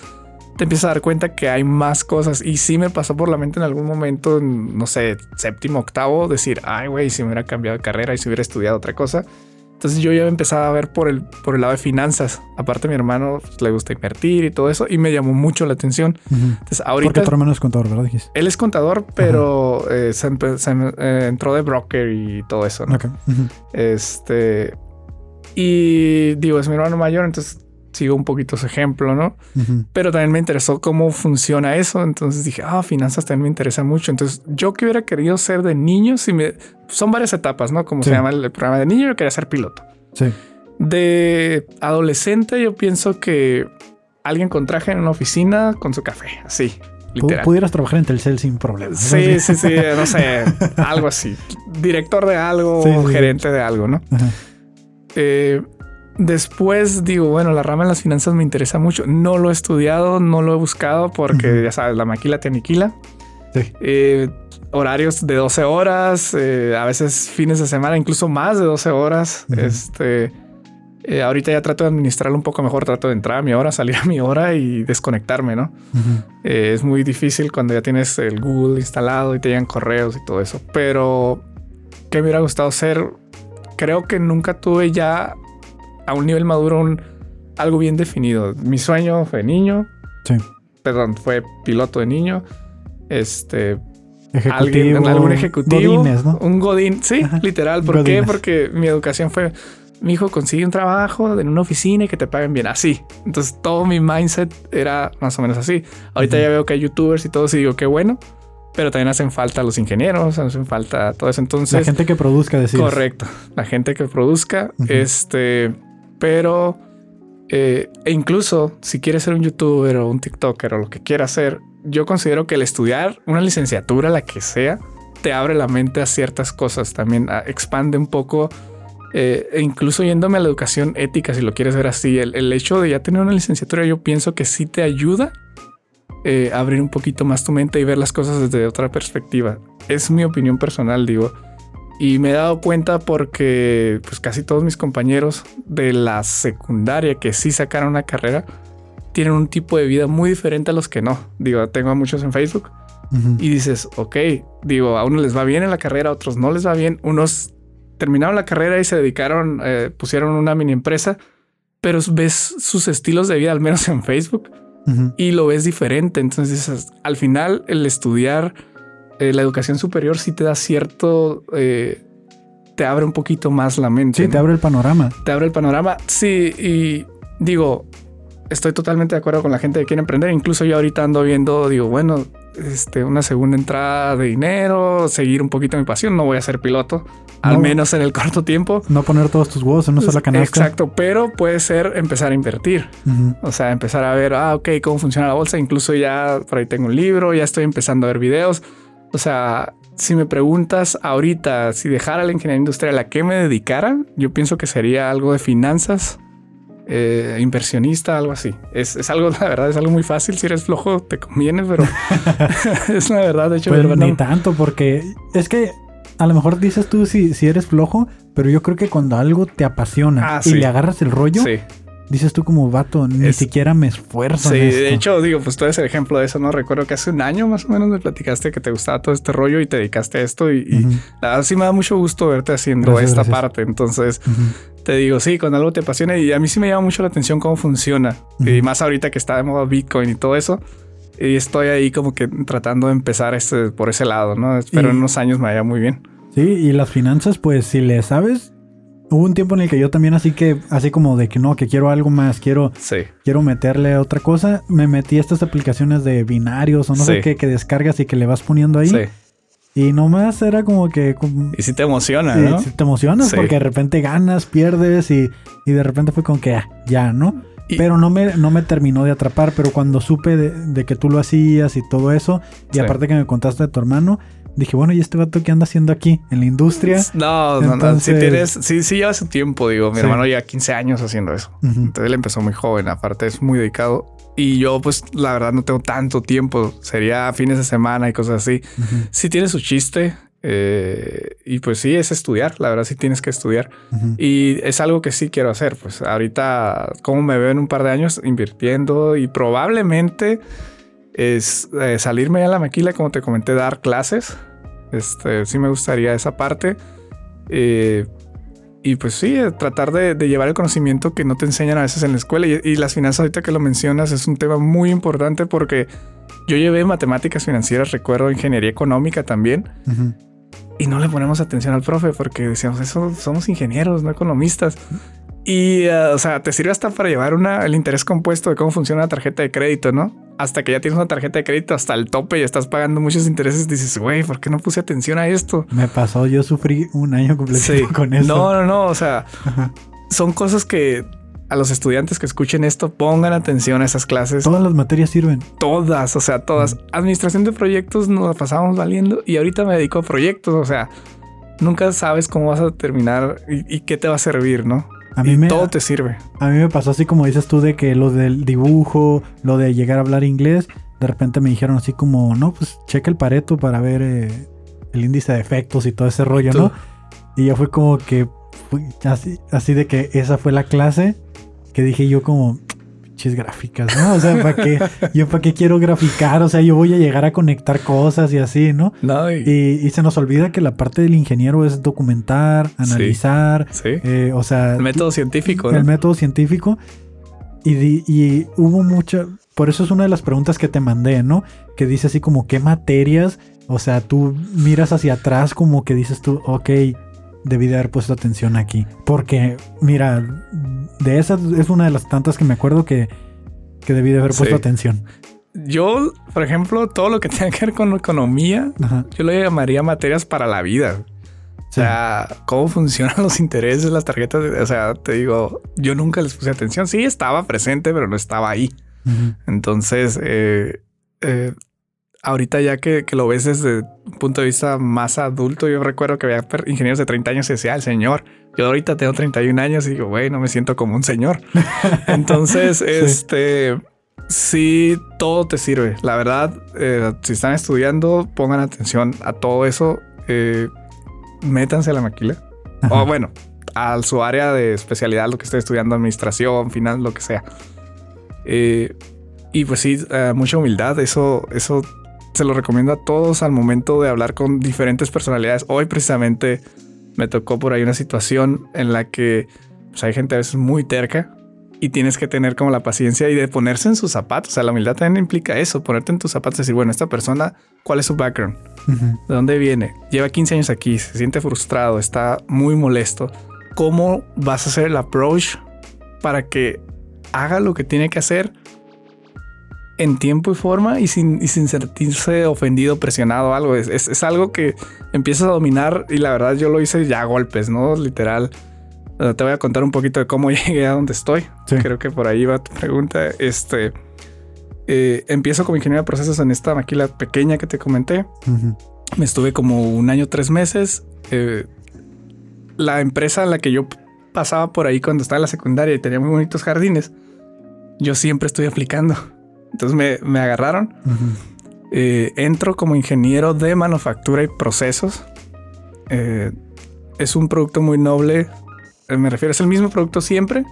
te empiezas a dar cuenta que hay más cosas. Y sí me pasó por la mente en algún momento, en, no sé, séptimo, octavo, decir, ay, güey, si me hubiera cambiado de carrera y si hubiera estudiado otra cosa. Entonces yo ya empezaba a ver por el, por el lado de finanzas. Aparte, mi hermano pues, le gusta invertir y todo eso, y me llamó mucho la atención. Ujú. Entonces, Porque ahorita tu hermano es contador, ¿verdad? Dijiste. él es contador, pero eh, se, se, eh, entró de broker y todo eso, ¿no? Ok. Ujú. Este. Y digo, es mi hermano mayor, entonces sigo un poquito su ejemplo, ¿no? Ujú. Pero también me interesó cómo funciona eso. Entonces dije, ah, finanzas también me interesa mucho. Entonces yo que hubiera querido ser de niño, si me. Son varias etapas, ¿no? Como Sí. se llama el, programa de niño, yo quería ser piloto. Sí. De adolescente, yo pienso que alguien con traje en una oficina con su café, así, literal. Pudieras trabajar en Telcel sin problemas. Sí, sí, sí, no sé, algo así. Director de algo, Sí, sí. gerente de algo, ¿no? Eh, después digo, bueno, la rama de las finanzas me interesa mucho. No lo he estudiado, no lo he buscado porque ya sabes, la maquila te aniquila. Sí. Eh, horarios de 12 horas, eh, a veces fines de semana, incluso más de 12 horas. Este, eh, ahorita ya trato de administrarlo un poco mejor, trato de entrar a mi hora, salir a mi hora y desconectarme, ¿no? Es muy difícil cuando ya tienes el Google instalado y te llegan correos y todo eso. Pero, ¿qué me hubiera gustado ser? Creo que nunca tuve ya a un nivel maduro un, algo bien definido. Mi sueño fue niño, Sí. perdón, fue piloto de niño. Este, Ejecutivo. alguien, algún ejecutivo, Godínez, ¿no? un godín, sí, Ajá. literal. ¿Por qué? Porque mi educación fue, mi hijo consigue un trabajo en una oficina y que te paguen bien, así. Entonces todo mi mindset era más o menos así. Ahorita ya veo que hay youtubers y todo, y digo qué bueno, pero también hacen falta los ingenieros, hacen falta todo eso. Entonces, La gente que produzca, decir. Correcto. La gente que produzca. Este. Pero. eh, e incluso si quieres ser un youtuber o un TikToker o lo que quieras hacer, yo considero que el estudiar una licenciatura, la que sea, te abre la mente a ciertas cosas. También expande un poco. eh, e incluso yéndome a la educación ética, si lo quieres ver así, el, hecho de ya tener una licenciatura, yo pienso que sí te ayuda eh, abrir un poquito más tu mente y ver las cosas desde otra perspectiva. Es mi opinión personal, digo. Y me he dado cuenta porque pues casi todos mis compañeros de la secundaria que sí sacaron una carrera tienen un tipo de vida muy diferente a los que no. Digo, tengo a muchos en Facebook y dices, ok, digo, a unos les va bien en la carrera, a otros no les va bien. Unos terminaron la carrera y se dedicaron, eh, pusieron una mini empresa, pero ves sus estilos de vida, al menos en Facebook, y lo ves diferente. Entonces al final el estudiar eh, la educación superior sí te da cierto, eh, te abre un poquito más la mente. Sí, te abre el panorama. te abre el panorama. Sí, y digo, estoy totalmente de acuerdo con la gente que quiere emprender. Incluso yo ahorita ando viendo, digo, bueno, este, una segunda entrada de dinero, seguir un poquito mi pasión. No voy a ser piloto, al No. menos en el corto tiempo. No poner todos tus huevos en una sola canasta. Exacto, pero puede ser empezar a invertir. O sea, empezar a ver, ah, ok, cómo funciona la bolsa. Incluso ya por ahí tengo un libro, ya estoy empezando a ver videos. O sea, si me preguntas ahorita si dejara la ingeniería industrial a qué me dedicara, yo pienso que sería algo de finanzas eh, inversionista, algo así. Es, es, algo, la verdad, es algo muy fácil. Si eres flojo, te conviene, pero es la verdad. De hecho, pues ni tanto, porque es que a lo mejor dices tú si, si eres flojo, pero yo creo que cuando algo te apasiona ah, y le agarras el rollo, sí dices tú como vato, ni siquiera me esfuerzo. Sí, de hecho, digo, pues tú eres el ejemplo de eso, ¿no? Recuerdo que hace un año más o menos me platicaste que te gustaba todo este rollo y te dedicaste a esto y, la verdad sí me da mucho gusto verte haciendo esta parte. Entonces, te digo, sí, cuando algo te apasiona y a mí sí me llama mucho la atención cómo funciona. Y más ahorita que está de moda Bitcoin y todo eso. Y estoy ahí como que tratando de empezar este, por ese lado, ¿no? Espero en unos años me vaya muy bien. Sí, y las finanzas, pues si le sabes, Hubo un tiempo en el que yo también así que, así como de que no, que quiero algo más, quiero, quiero meterle otra cosa, me metí a estas aplicaciones de binarios o no sé qué, que descargas y que le vas poniendo ahí. Sí. Y nomás era como que... y si te emociona, ¿no? Si te emocionas porque de repente ganas, pierdes y, y de repente fue como que ah, ya, ¿no? pero no me, no me terminó de atrapar, pero cuando supe de, de que tú lo hacías y todo eso, y aparte que me contaste de tu hermano, dije, bueno, ¿y este vato qué anda haciendo aquí? ¿En la industria? No, no, no. Sí, tienes, sí, sí lleva su tiempo, digo. Mi hermano lleva 15 años haciendo eso. Entonces él empezó muy joven, aparte es muy dedicado. Y yo, pues, la verdad, no tengo tanto tiempo. Sería fines de semana y cosas así. Sí tiene su chiste. Eh, y pues sí, es estudiar. La verdad, sí tienes que estudiar. Y es algo que sí quiero hacer. Pues ahorita, como me veo en un par de años invirtiendo y probablemente es eh, salirme a la maquila, como te comenté, dar clases. Este, sí me gustaría esa parte. Eh, y pues sí, eh, tratar de, llevar el conocimiento que no te enseñan a veces en la escuela. Y, las finanzas, ahorita que lo mencionas, es un tema muy importante porque yo llevé matemáticas financieras, recuerdo ingeniería económica también. Y no le ponemos atención al profe porque decíamos, eso somos ingenieros, no economistas. Y, o sea, te sirve hasta para llevar una, el interés compuesto de cómo funciona la tarjeta de crédito, ¿no? hasta que ya tienes una tarjeta de crédito hasta el tope y estás pagando muchos intereses, dices, güey, ¿por qué no puse atención a esto? Me pasó, yo sufrí un año completo con eso. No, no, no, o sea, son cosas que a los estudiantes que escuchen esto pongan atención a esas clases. Todas las materias sirven. Todas, o sea, todas. Administración de proyectos nos la pasábamos valiendo y ahorita me dedico a proyectos, o sea, nunca sabes cómo vas a terminar y qué te va a servir, ¿no? A mí me, todo te sirve. A mí me pasó así como dices tú de que lo del dibujo, lo de llegar a hablar inglés, de repente me dijeron así como, no, pues checa el pareto para ver eh, el índice de efectos y todo ese rollo, ¿no? Y ya fue como que, así, así de que esa fue la clase que dije yo como, gráficas, ¿no? O sea, ¿para qué? Yo para qué quiero graficar, o sea, yo voy a llegar a conectar cosas y así, ¿no? no y... se nos olvida que la parte del ingeniero es documentar, analizar, sí, eh, o sea... El método científico, ¿no? El método científico. Y, y hubo mucha... Por eso es una de las preguntas que te mandé, ¿no? Que dice así como, ¿qué materias? O sea, tú miras hacia atrás como que dices tú, ok, debí de haber puesto atención aquí. Porque, mira, de esas es una de las tantas que me acuerdo que, que debí de haber puesto atención. Yo, por ejemplo, todo lo que tenga que ver con economía, yo lo llamaría materias para la vida. O sea, cómo funcionan los intereses, las tarjetas. o sea, te digo, yo nunca les puse atención. Sí, estaba presente, pero no estaba ahí. Entonces, eh, eh, ahorita ya que, lo ves desde un punto de vista más adulto, yo recuerdo que había ingenieros de 30 años y decía, el señor, yo ahorita tengo 31 años y digo, güey, no me siento como un señor. Entonces, este, sí, todo te sirve. La verdad, eh, si están estudiando, pongan atención a todo eso. Eh, métanse a la maquila. O bueno, a su área de especialidad, lo que esté estudiando, administración, final, lo que sea. Eh, y pues sí, mucha humildad. Eso, eso se lo recomiendo a todos al momento de hablar con diferentes personalidades. Hoy precisamente me tocó por ahí una situación en la que pues, hay gente a veces muy terca y tienes que tener como la paciencia y de ponerse en sus zapatos. O sea, la humildad también implica eso, ponerte en tus zapatos y decir, bueno, esta persona, ¿cuál es su background? ¿De dónde viene? Lleva 15 años aquí, se siente frustrado, está muy molesto. ¿Cómo vas a hacer el approach para que haga lo que tiene que hacer en tiempo y forma y sin, sin sentirse ofendido, presionado algo. Es, algo que empiezas a dominar y la verdad yo lo hice ya a golpes, ¿no? Literal. Te voy a contar un poquito de cómo llegué a donde estoy. Creo que por ahí va tu pregunta. Este, eh, empiezo como ingeniero de procesos en esta maquila pequeña que te comenté. Me estuve como un año, tres meses. Eh, la empresa en la que yo pasaba por ahí cuando estaba en la secundaria y tenía muy bonitos jardines, yo siempre estoy aplicando. Entonces me, me agarraron. Eh, entro como ingeniero de manufactura y procesos. Eh, es un producto muy noble. Eh, me refiero, es el mismo producto siempre.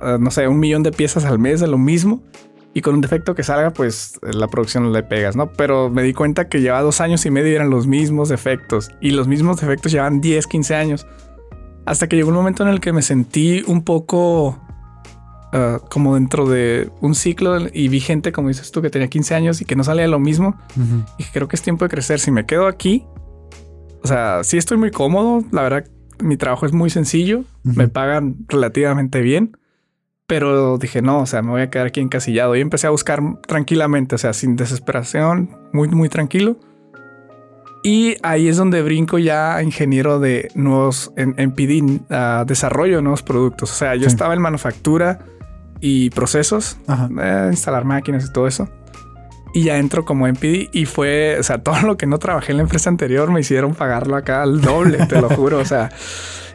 Ah, no sé, un millón de piezas al mes de lo mismo. Y con un defecto que salga, pues la producción le pegas, ¿no? Pero me di cuenta que llevaba dos años y medio y eran los mismos defectos. Y los mismos defectos llevan 10, 15 años. Hasta que llegó un momento en el que me sentí un poco ah, como dentro de un ciclo y vi gente, como dices tú, que tenía 15 años y que no salía lo mismo. Y creo que es tiempo de crecer. Si me quedo aquí, o sea, sí estoy muy cómodo. La verdad, mi trabajo es muy sencillo. Me pagan relativamente bien. Pero dije, no, o sea, me voy a quedar aquí encasillado. Y empecé a buscar tranquilamente, o sea, sin desesperación, muy, muy tranquilo. Y ahí es donde brinco ya a ingeniero de nuevos, en, en a desarrollo de nuevos productos. O sea, yo estaba en manufactura y procesos, eh, instalar máquinas y todo eso. Y ya entro como MPD y fue, o sea, todo lo que no trabajé en la empresa anterior me hicieron pagarlo acá al doble, te lo juro. O sea,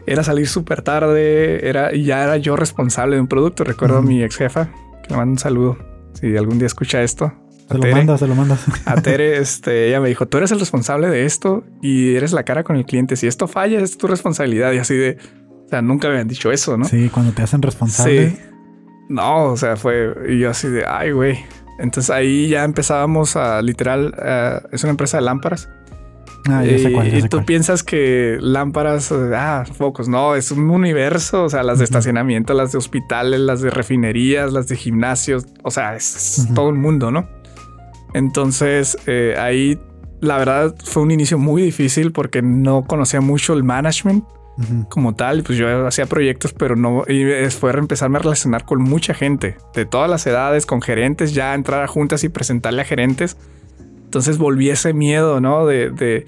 era salir súper tarde, era, y ya era yo responsable de un producto. Recuerdo a mi ex jefa, que le mando un saludo. Si algún día escucha esto. Se lo mandas, se lo mandas. A Tere, este, ella me dijo, tú eres el responsable de esto y eres la cara con el cliente. Si esto falla, es tu responsabilidad. Y así de, o sea, nunca me habían dicho eso, ¿no? Sí, cuando te hacen responsable. Sí. No, o sea, fue, y yo así de, ay, güey. Entonces ahí ya empezábamos a literal, eh, es una empresa de lámparas. Ah, ya sé cuál, y tú piensas que lámparas, ah, focos, no, es un universo, o sea, las de estacionamiento, las de hospitales, las de refinerías, las de gimnasios, o sea, es, todo el mundo, ¿no? Entonces eh, ahí, la verdad, fue un inicio muy difícil porque no conocía mucho el management como tal. Pues yo hacía proyectos, pero no. Y fue empezarme a relacionar con mucha gente de todas las edades, con gerentes, ya entrar a juntas y presentarle a gerentes. Entonces volví ese miedo, ¿no? De, de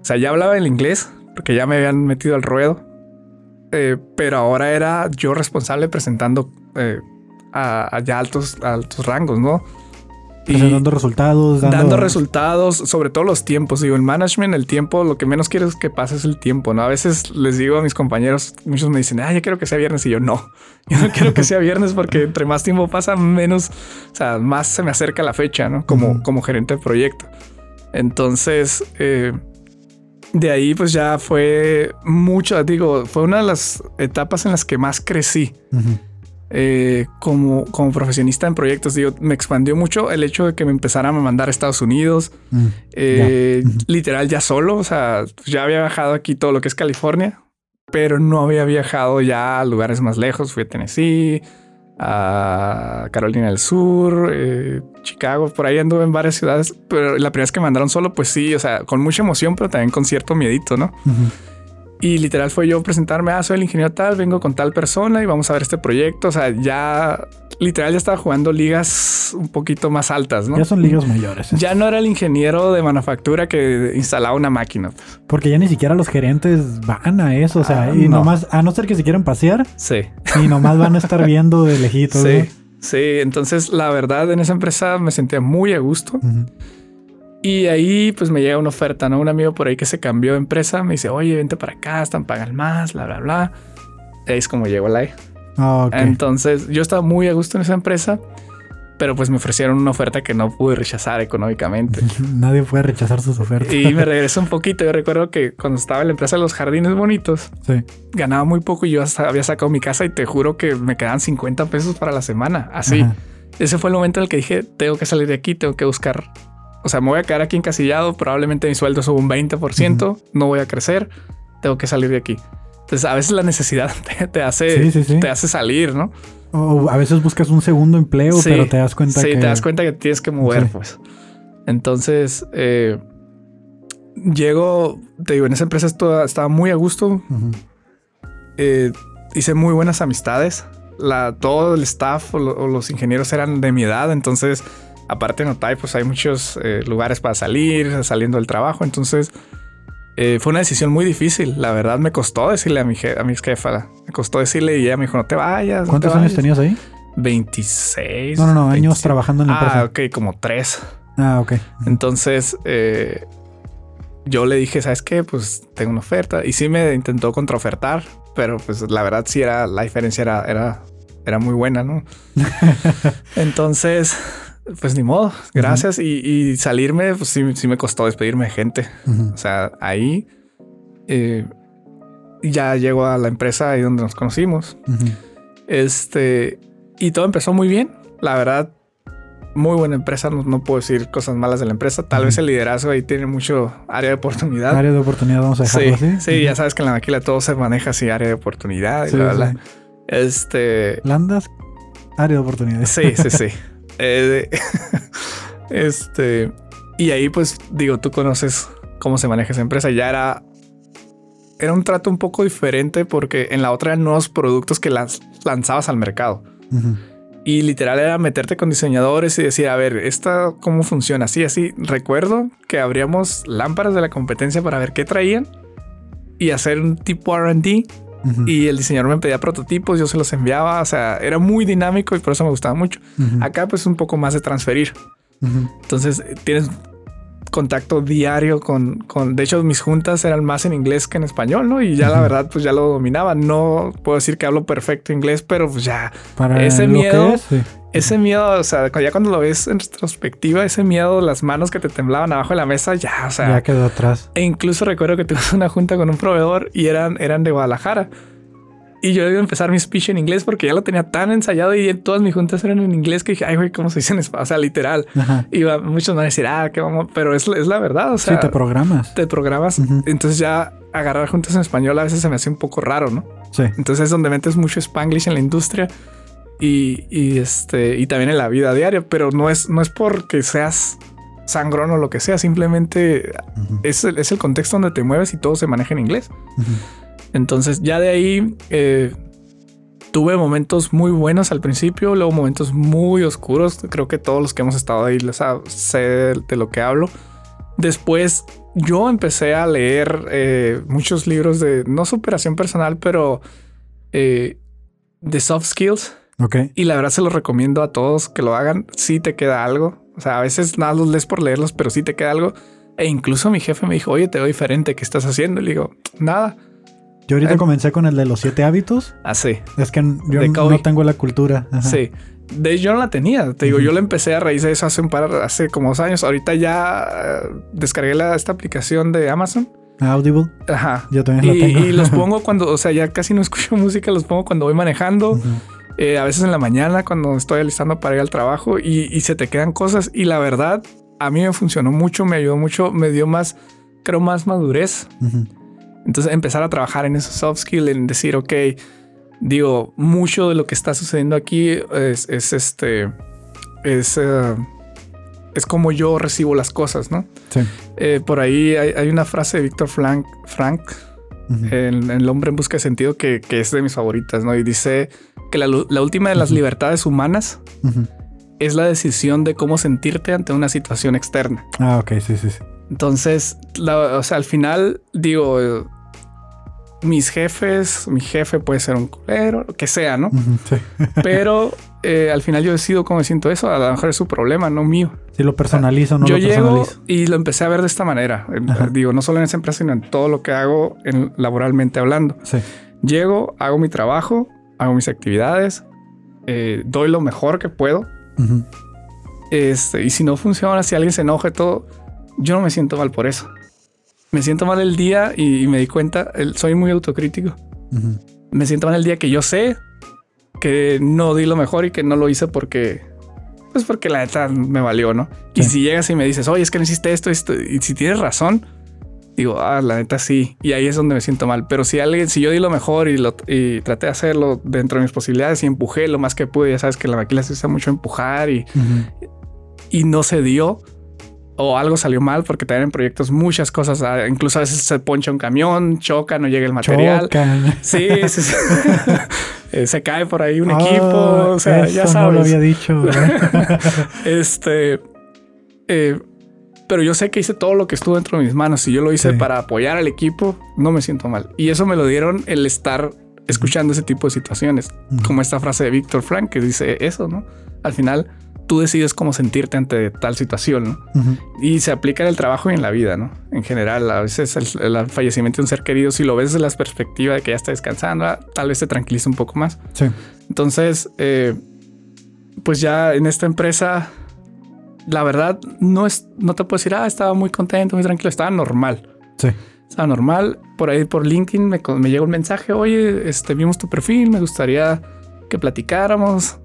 o sea, ya hablaba el inglés porque ya me habían metido al ruedo, eh, pero ahora era yo responsable presentando eh, a, ya altos, altos rangos, ¿no? Y dando resultados. Dando... resultados, sobre todo los tiempos. Digo, el management, el tiempo, lo que menos quieres que pase es el tiempo, ¿no? A veces les digo a mis compañeros, muchos me dicen, ah, yo quiero que sea viernes. Y yo, no, yo no quiero que sea viernes porque entre más tiempo pasa, menos, o sea, más se me acerca la fecha, ¿no? Como, como gerente de proyecto. Entonces, eh, de ahí pues ya fue mucho, digo, fue una de las etapas en las que más crecí. Eh, como, como profesionista en proyectos, digo, me expandió mucho el hecho de que me empezaran a mandar a Estados Unidos, mm, eh, literal ya solo, o sea, ya había viajado aquí todo lo que es California, pero no había viajado ya a lugares más lejos, fui a Tennessee, a Carolina del Sur, eh, Chicago, por ahí anduve en varias ciudades, pero la primera vez que me mandaron solo, pues sí, o sea, con mucha emoción, pero también con cierto miedito, ¿no? Y literal fue yo presentarme, ah, soy el ingeniero tal, vengo con tal persona y vamos a ver este proyecto. O sea, ya literal ya estaba jugando ligas un poquito más altas, ¿no? Ya son ligas mayores. ¿eh? Ya no era el ingeniero de manufactura que instalaba una máquina. Porque ya ni siquiera los gerentes van a eso, o sea, ah, y nomás, a no ser que se quieran pasear. Sí. Y nomás van a estar viendo de lejitos. Sí. Sí, entonces la verdad en esa empresa me sentía muy a gusto. Y ahí pues me llega una oferta, ¿no? Un amigo por ahí que se cambió de empresa me dice, oye, vente para acá, están pagan más, bla, bla, bla. ahí es como llegó la ah, Entonces yo estaba muy a gusto en esa empresa, pero pues me ofrecieron una oferta que no pude rechazar económicamente. Nadie puede rechazar sus ofertas. Y me regresó un poquito. Yo recuerdo que cuando estaba en la empresa de los jardines bonitos, ganaba muy poco y yo había sacado mi casa y te juro que me quedaban 50 pesos para la semana. Así. Ese fue el momento en el que dije, tengo que salir de aquí, tengo que buscar o sea, me voy a quedar aquí encasillado, probablemente mi sueldo sube un 20%, no voy a crecer, tengo que salir de aquí. Entonces, a veces la necesidad te, hace, te hace salir, ¿no? O a veces buscas un segundo empleo, pero te das cuenta que... Sí, te das cuenta que tienes que mover, pues. Entonces, eh, llego, te digo, en esa empresa estaba muy a gusto. Eh, hice muy buenas amistades. La, todo el staff o los ingenieros eran de mi edad, entonces aparte en Otay, pues hay muchos eh, lugares para salir, saliendo del trabajo. Entonces, eh, fue una decisión muy difícil. La verdad, me costó decirle a mi, a mi jefa. Me costó decirle y ella me dijo, no te vayas. ¿Cuántos años tenías ahí? 26. No, no, no, años trabajando en la empresa. Ah, ok, como tres. Ah, ok. Entonces, eh, yo le dije, ¿sabes qué? Pues tengo una oferta. Y sí me intentó contraofertar, pero pues la verdad sí era, la diferencia era, era, era muy buena, ¿no? Entonces, pues ni modo, gracias. y, salirme, pues sí, sí, me costó despedirme de gente. O sea, ahí eh, ya llego a la empresa ahí donde nos conocimos. Este, y todo empezó muy bien. La verdad, muy buena empresa. No, puedo decir cosas malas de la empresa. Tal vez el liderazgo ahí tiene mucho área de oportunidad. Área de oportunidad, vamos a dejarlo sí, así. Sí, ya sabes que en la maquila todo se maneja así, área de oportunidad y bla, Este. Landas, área de oportunidad. Sí, sí, sí. Eh, este. Y ahí, pues, digo, tú conoces cómo se maneja esa empresa. Ya era. Era un trato un poco diferente porque en la otra eran nuevos productos que las lanzabas al mercado. Y literal era meterte con diseñadores y decir, a ver, ¿esta cómo funciona? Así, así. Recuerdo que abríamos lámparas de la competencia para ver qué traían y hacer un tipo RD. Y el diseñador me pedía prototipos, yo se los enviaba. O sea, era muy dinámico y por eso me gustaba mucho. Acá, pues, un poco más de transferir. Entonces, tienes contacto diario con, con, de hecho mis juntas eran más en inglés que en español, ¿no? Y ya la verdad pues ya lo dominaba. No puedo decir que hablo perfecto inglés, pero pues ya Para ese miedo, ese miedo, o sea, ya cuando lo ves en retrospectiva, ese miedo, las manos que te temblaban abajo de la mesa, ya, o sea, ya quedó atrás. E incluso recuerdo que tuve una junta con un proveedor y eran, eran de Guadalajara. Y yo iba a empezar mi speech en inglés porque ya lo tenía tan ensayado y todas mis juntas eran en inglés que dije, ay, güey, ¿cómo se dice en español? O sea, literal. Iba, muchos van a decir, ah, qué vamos, pero es, es la verdad. O sea, sí, te programas. Te programas. Entonces ya agarrar juntas en español a veces se me hace un poco raro, ¿no? Sí. Entonces es donde metes mucho spanglish en la industria y, y, este, y también en la vida diaria, pero no es, no es porque seas sangrón o lo que sea, simplemente es, el, es el contexto donde te mueves y todo se maneja en inglés. Entonces ya de ahí eh, tuve momentos muy buenos al principio, luego momentos muy oscuros. Creo que todos los que hemos estado ahí les sé de lo que hablo. Después yo empecé a leer eh, muchos libros de, no superación personal, pero eh, de soft skills. Ok. Y la verdad se los recomiendo a todos que lo hagan. Si te queda algo. O sea, a veces nada los lees por leerlos, pero sí te queda algo. E incluso mi jefe me dijo, oye, te veo diferente, ¿qué estás haciendo? Y le digo, nada. Yo ahorita comencé con el de los siete hábitos. Ah, sí. Es que yo no tengo la cultura. Sí. De yo no la tenía. Te digo, yo la empecé a raíz de eso hace un par, hace como dos años. Ahorita ya eh, descargué la, esta aplicación de Amazon. Audible. Ajá. Yo también y, la tengo. Y los pongo cuando, o sea, ya casi no escucho música, los pongo cuando voy manejando. Eh, a veces en la mañana cuando estoy alistando para ir al trabajo y, y, se te quedan cosas. Y la verdad, a mí me funcionó mucho, me ayudó mucho, me dio más, creo, más madurez. Entonces empezar a trabajar en esos soft skills, en decir, ok, digo, mucho de lo que está sucediendo aquí es, este, es, uh, es como yo recibo las cosas, ¿no? Sí. Eh, por ahí hay, una frase de Víctor Frank, Frank en, El hombre en busca de sentido, que, que, es de mis favoritas, ¿no? Y dice que la, la última de las libertades humanas es la decisión de cómo sentirte ante una situación externa. Ah, ok, sí, sí, sí. Entonces, o sea, al final, digo, mis jefes, mi jefe puede ser un culero, lo que sea, ¿no? Sí. Pero eh, al final yo decido cómo me siento eso. A lo mejor es su problema, no mío. Si lo personalizo, no yo lo llego y lo empecé a ver de esta manera. Digo, no solo en esa empresa, sino en todo lo que hago en, laboralmente hablando. Sí. Llego, hago mi trabajo, hago mis actividades, eh, doy lo mejor que puedo. este, y si no funciona, si alguien se enoja y todo, yo no me siento mal por eso. Me siento mal el día y, me di cuenta, soy muy autocrítico. Me siento mal el día que yo sé que no di lo mejor y que no lo hice porque, pues porque la neta me valió, ¿no? Y si llegas y me dices, oye, es que no hiciste esto, esto, y si tienes razón, digo, ah, la neta sí. Y ahí es donde me siento mal. Pero si alguien, si yo di lo mejor y, lo, y traté de hacerlo dentro de mis posibilidades y empujé lo más que pude, ya sabes que la maquila se usa mucho empujar y, y no se dio o algo salió mal porque también en proyectos muchas cosas, ah, incluso a veces se poncha un camión, choca, no llega el material. Sí, sí, sí. Eh, se cae por ahí un equipo, o sea, ya sabes. No lo había dicho. este, eh, pero yo sé que hice todo lo que estuvo dentro de mis manos. Si yo lo hice para apoyar al equipo, no me siento mal. Y eso me lo dieron el estar escuchando ese tipo de situaciones, como esta frase de Víctor Frank que dice eso, ¿no? Al final tú decides cómo sentirte ante tal situación. Y se aplica en el trabajo y en la vida, ¿no? En general, a veces el, el fallecimiento de un ser querido, si lo ves desde la perspectiva de que ya está descansando, ah, tal vez te tranquiliza un poco más. Sí. Entonces, eh, pues ya en esta empresa, la verdad, no es, no te puedo decir, ah, estaba muy contento, muy tranquilo, estaba normal. Sí. Estaba normal. Por ahí por LinkedIn me, me llega un mensaje, oye, este, vimos tu perfil, me gustaría que platicáramos.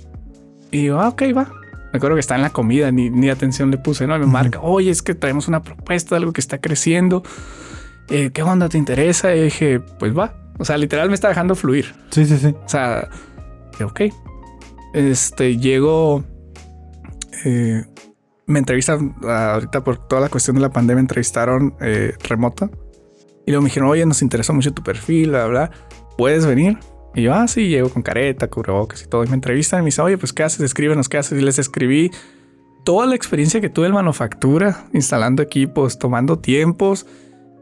Y digo, ah, ok, va. Me acuerdo que está en la comida, ni, ni atención le puse, ¿no? Y me marca, oye, es que traemos una propuesta algo que está creciendo. Eh, ¿Qué onda te interesa? Y dije, pues va. O sea, literal me está dejando fluir. Sí, sí, sí. O sea, ok. Este, llego. eh, me entrevistan ah, ahorita por toda la cuestión de la pandemia, entrevistaron eh, remota. Y luego me dijeron, oye, nos interesó mucho tu perfil, bla, bla. ¿Puedes venir? Y yo, ah, sí, llego con careta, cubrebocas y todo. Y me entrevistan y me dicen, oye, pues, ¿qué haces? Escríbenos, ¿qué haces? Y les escribí toda la experiencia que tuve en manufactura, instalando equipos, tomando tiempos.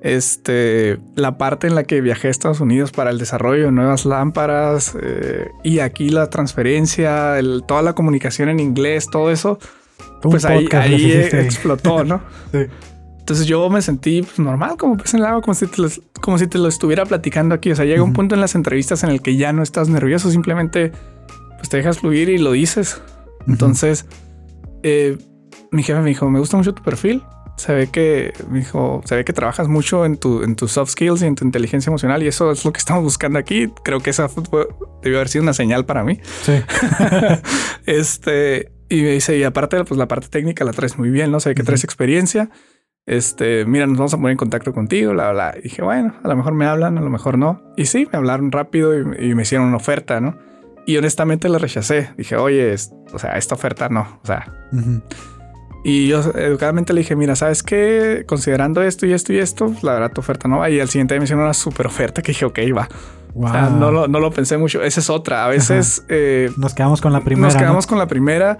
Este, la parte en la que viajé a Estados Unidos para el desarrollo de nuevas lámparas eh, y aquí la transferencia, toda la comunicación en inglés, todo eso, pues ahí, explotó, ¿no? Sí. Entonces yo me sentí pues, normal, como pues en el agua, como si, te lo, como si te lo estuviera platicando aquí. O sea, llega un punto en las entrevistas en el que ya no estás nervioso, simplemente pues te dejas fluir y lo dices. Entonces, eh, mi jefe me dijo, me gusta mucho tu perfil. Se ve que, me dijo, se ve que trabajas mucho en, tu, en tus soft skills y en tu inteligencia emocional y eso es lo que estamos buscando aquí. Creo que esa fue- debió haber sido una señal para mí. Sí. este, y me dice, y aparte, pues la parte técnica la traes muy bien, ¿no? Sé que Ujú. traes experiencia. Este, mira, nos vamos a poner en contacto contigo, bla, bla. Y dije, bueno, a lo mejor me hablan, a lo mejor no. Y sí, me hablaron rápido y, y me hicieron una oferta, ¿no? Y honestamente la rechacé. Dije, oye, es- o sea, esta oferta no. O sea, Ujú. y yo educadamente le dije, mira, ¿sabes qué? Considerando esto y esto y esto, pues, la verdad tu oferta no va. Y al siguiente día me hicieron una super oferta que dije, ok, va. Wow. O sea, no, lo, no lo pensé mucho. Esa es otra. A veces eh, Nos quedamos con la primera. nos quedamos ¿no? con la primera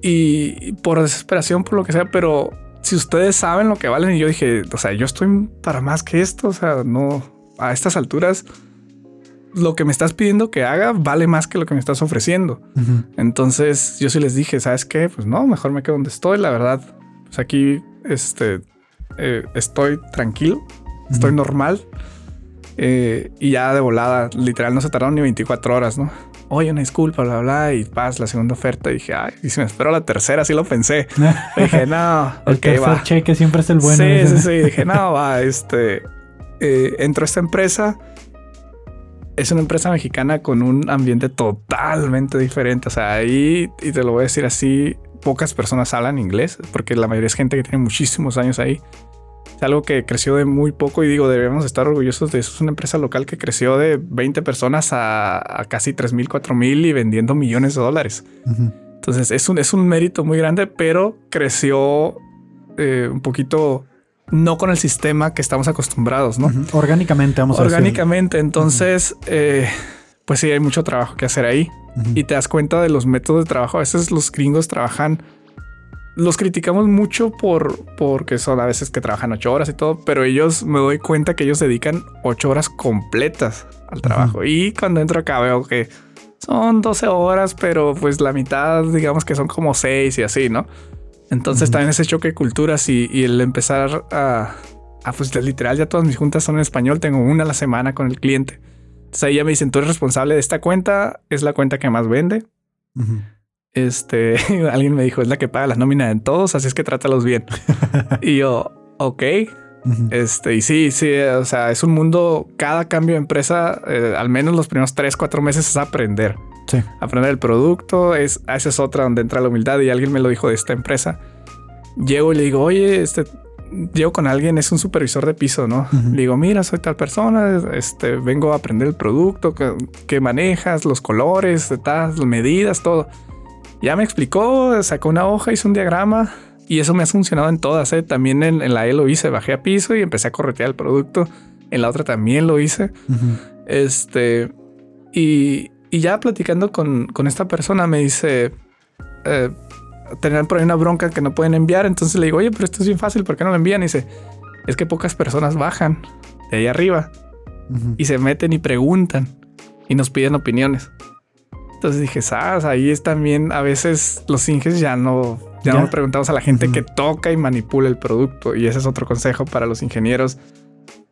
y por desesperación, por lo que sea, pero si ustedes saben lo que valen, y yo dije, o sea, yo estoy para más que esto, o sea, no, a estas alturas, lo que me estás pidiendo que haga vale más que lo que me estás ofreciendo. Entonces yo sí les dije, ¿sabes qué? Pues no, mejor me quedo donde estoy, la verdad. Pues aquí, este, eh, estoy tranquilo, estoy normal. Eh, y ya de volada, literal, no se tardaron ni 24 horas, ¿no? Oye, una disculpa, bla, bla, y paz, la segunda oferta. Y dije, ay, y si me espero la tercera, sí lo pensé. dije, no, El ok, tercer va. cheque siempre es el bueno. sí, sí, sí. Dije, no, va, este. Eh, entró esta empresa. Es una empresa mexicana con un ambiente totalmente diferente. O sea, ahí, y te lo voy a decir así, pocas personas hablan inglés, porque la mayoría es gente que tiene muchísimos años ahí. Es algo que creció de muy poco y digo, debemos estar orgullosos de eso. Es una empresa local que creció de 20 personas a, a casi 3 mil, 4 mil y vendiendo millones de dólares. Entonces es un, es un mérito muy grande, pero creció eh, un poquito no con el sistema que estamos acostumbrados, ¿no? Orgánicamente, vamos a decir. Orgánicamente. Entonces, eh, pues sí, hay mucho trabajo que hacer ahí. Y te das cuenta de los métodos de trabajo. A veces los gringos trabajan, los criticamos mucho por porque son a veces que trabajan ocho horas y todo, pero ellos me doy cuenta que ellos dedican ocho horas completas al trabajo. Y cuando entro acá veo que son 12 horas, pero pues la mitad, digamos que son como seis y así, ¿no? Entonces Ujú. también ese choque de culturas y, y el empezar a, a, pues literal, ya todas mis juntas son en español, tengo una a la semana con el cliente. Entonces ahí ya me dicen, tú eres responsable de esta cuenta, es la cuenta que más vende. Este, alguien me dijo, es la que paga la nómina de todos, así es que trátalos bien. y yo, ok. Este, y sí, sí, o sea, es un mundo, cada cambio de empresa, eh, al menos los primeros tres, cuatro meses es aprender. Sí. Aprender el producto, es, esa es otra donde entra la humildad y alguien me lo dijo de esta empresa. Llego y le digo, oye, este, llego con alguien, es un supervisor de piso, ¿no? Le digo, mira, soy tal persona, este, vengo a aprender el producto que, que manejas, los colores, tal, las medidas, todo. Ya me explicó, sacó una hoja, hizo un diagrama y eso me ha funcionado en todas. ¿eh? También en, en la E lo hice, bajé a piso y empecé a corretear el producto. En la otra también lo hice. Este, y, y ya platicando con, con esta persona me dice, eh, tenían por ahí una bronca que no pueden enviar. Entonces le digo, oye, pero esto es bien fácil, ¿por qué no lo envían? Y dice, es que pocas personas bajan de ahí arriba y se meten y preguntan y nos piden opiniones. Entonces dije, ¿sabes? Ahí es también, a veces los inges ya no, ya, Ya. no preguntamos a la gente que toca y manipula el producto. Y ese es otro consejo para los ingenieros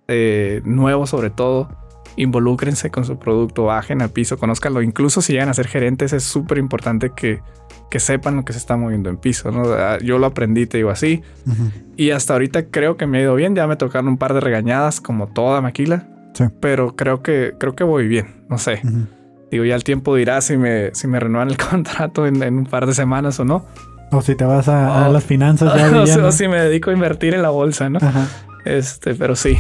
eh, nuevos sobre todo. Involúcrense con su producto, bajen al piso, conózcanlo. Incluso si llegan a ser gerentes, es súper importante que, que sepan lo que se está moviendo en piso. ¿no? Ah, Yo lo aprendí, te digo así. Ujú. Y hasta ahorita creo que me ha ido bien. Ya me tocaron un par de regañadas, como toda maquila. Sí. Pero creo que, creo que voy bien. No sé. Digo, ya el tiempo dirá si me, si me renuevan el contrato en, en un par de semanas o no. O si te vas a, a Oh. las finanzas ya o, o si me dedico a invertir en la bolsa, ¿no? Ajá. Este, pero sí.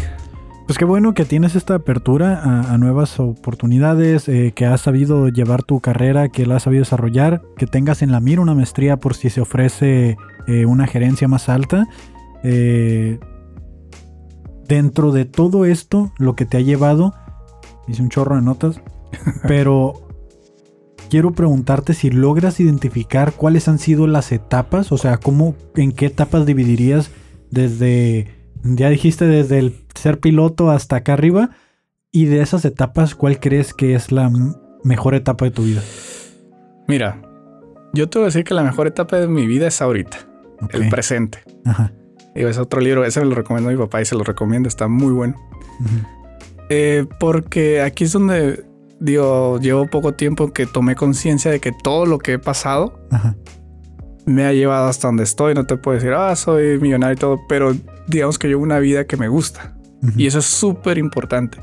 Pues qué bueno que tienes esta apertura a, a nuevas oportunidades, eh, que has sabido llevar tu carrera, que la has sabido desarrollar, que tengas en la mira una maestría por si se ofrece eh, una gerencia más alta. Eh, dentro de todo esto, lo que te ha llevado, hice un chorro de notas, pero quiero preguntarte si logras identificar cuáles han sido las etapas, o sea, cómo, en qué etapas dividirías desde, ya dijiste, desde el ser piloto hasta acá arriba, y de esas etapas, ¿cuál crees que es la mejor etapa de tu vida? Mira, yo te voy a decir que la mejor etapa de mi vida es ahorita, el presente. Ajá. Digo, es otro libro, ese me lo recomendó mi papá y se lo recomiendo, está muy bueno. Eh, porque aquí es donde, digo, llevo poco tiempo que tomé conciencia de que todo lo que he pasado Ajá. me ha llevado hasta donde estoy. No te puedo decir, ah, soy millonario y todo, pero digamos que llevo una vida que me gusta. Y eso es súper importante.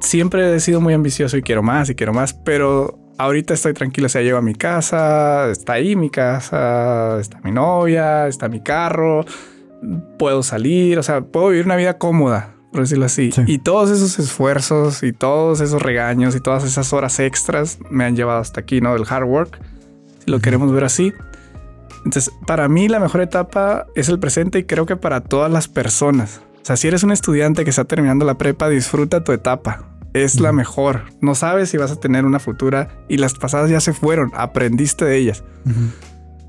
Siempre he sido muy ambicioso y quiero más y quiero más, pero ahorita estoy tranquilo. O sea, llevo a mi casa, está ahí mi casa, está mi novia, está mi carro, puedo salir, o sea, puedo vivir una vida cómoda, por decirlo así. Sí. Y todos esos esfuerzos y todos esos regaños y todas esas horas extras me han llevado hasta aquí, ¿no? Del hard work, si lo queremos ver así. Entonces, para mí la mejor etapa es el presente y creo que para todas las personas. O sea, si eres un estudiante que está terminando la prepa, disfruta tu etapa. Es la mejor. No sabes si vas a tener una futura y las pasadas ya se fueron. Aprendiste de ellas.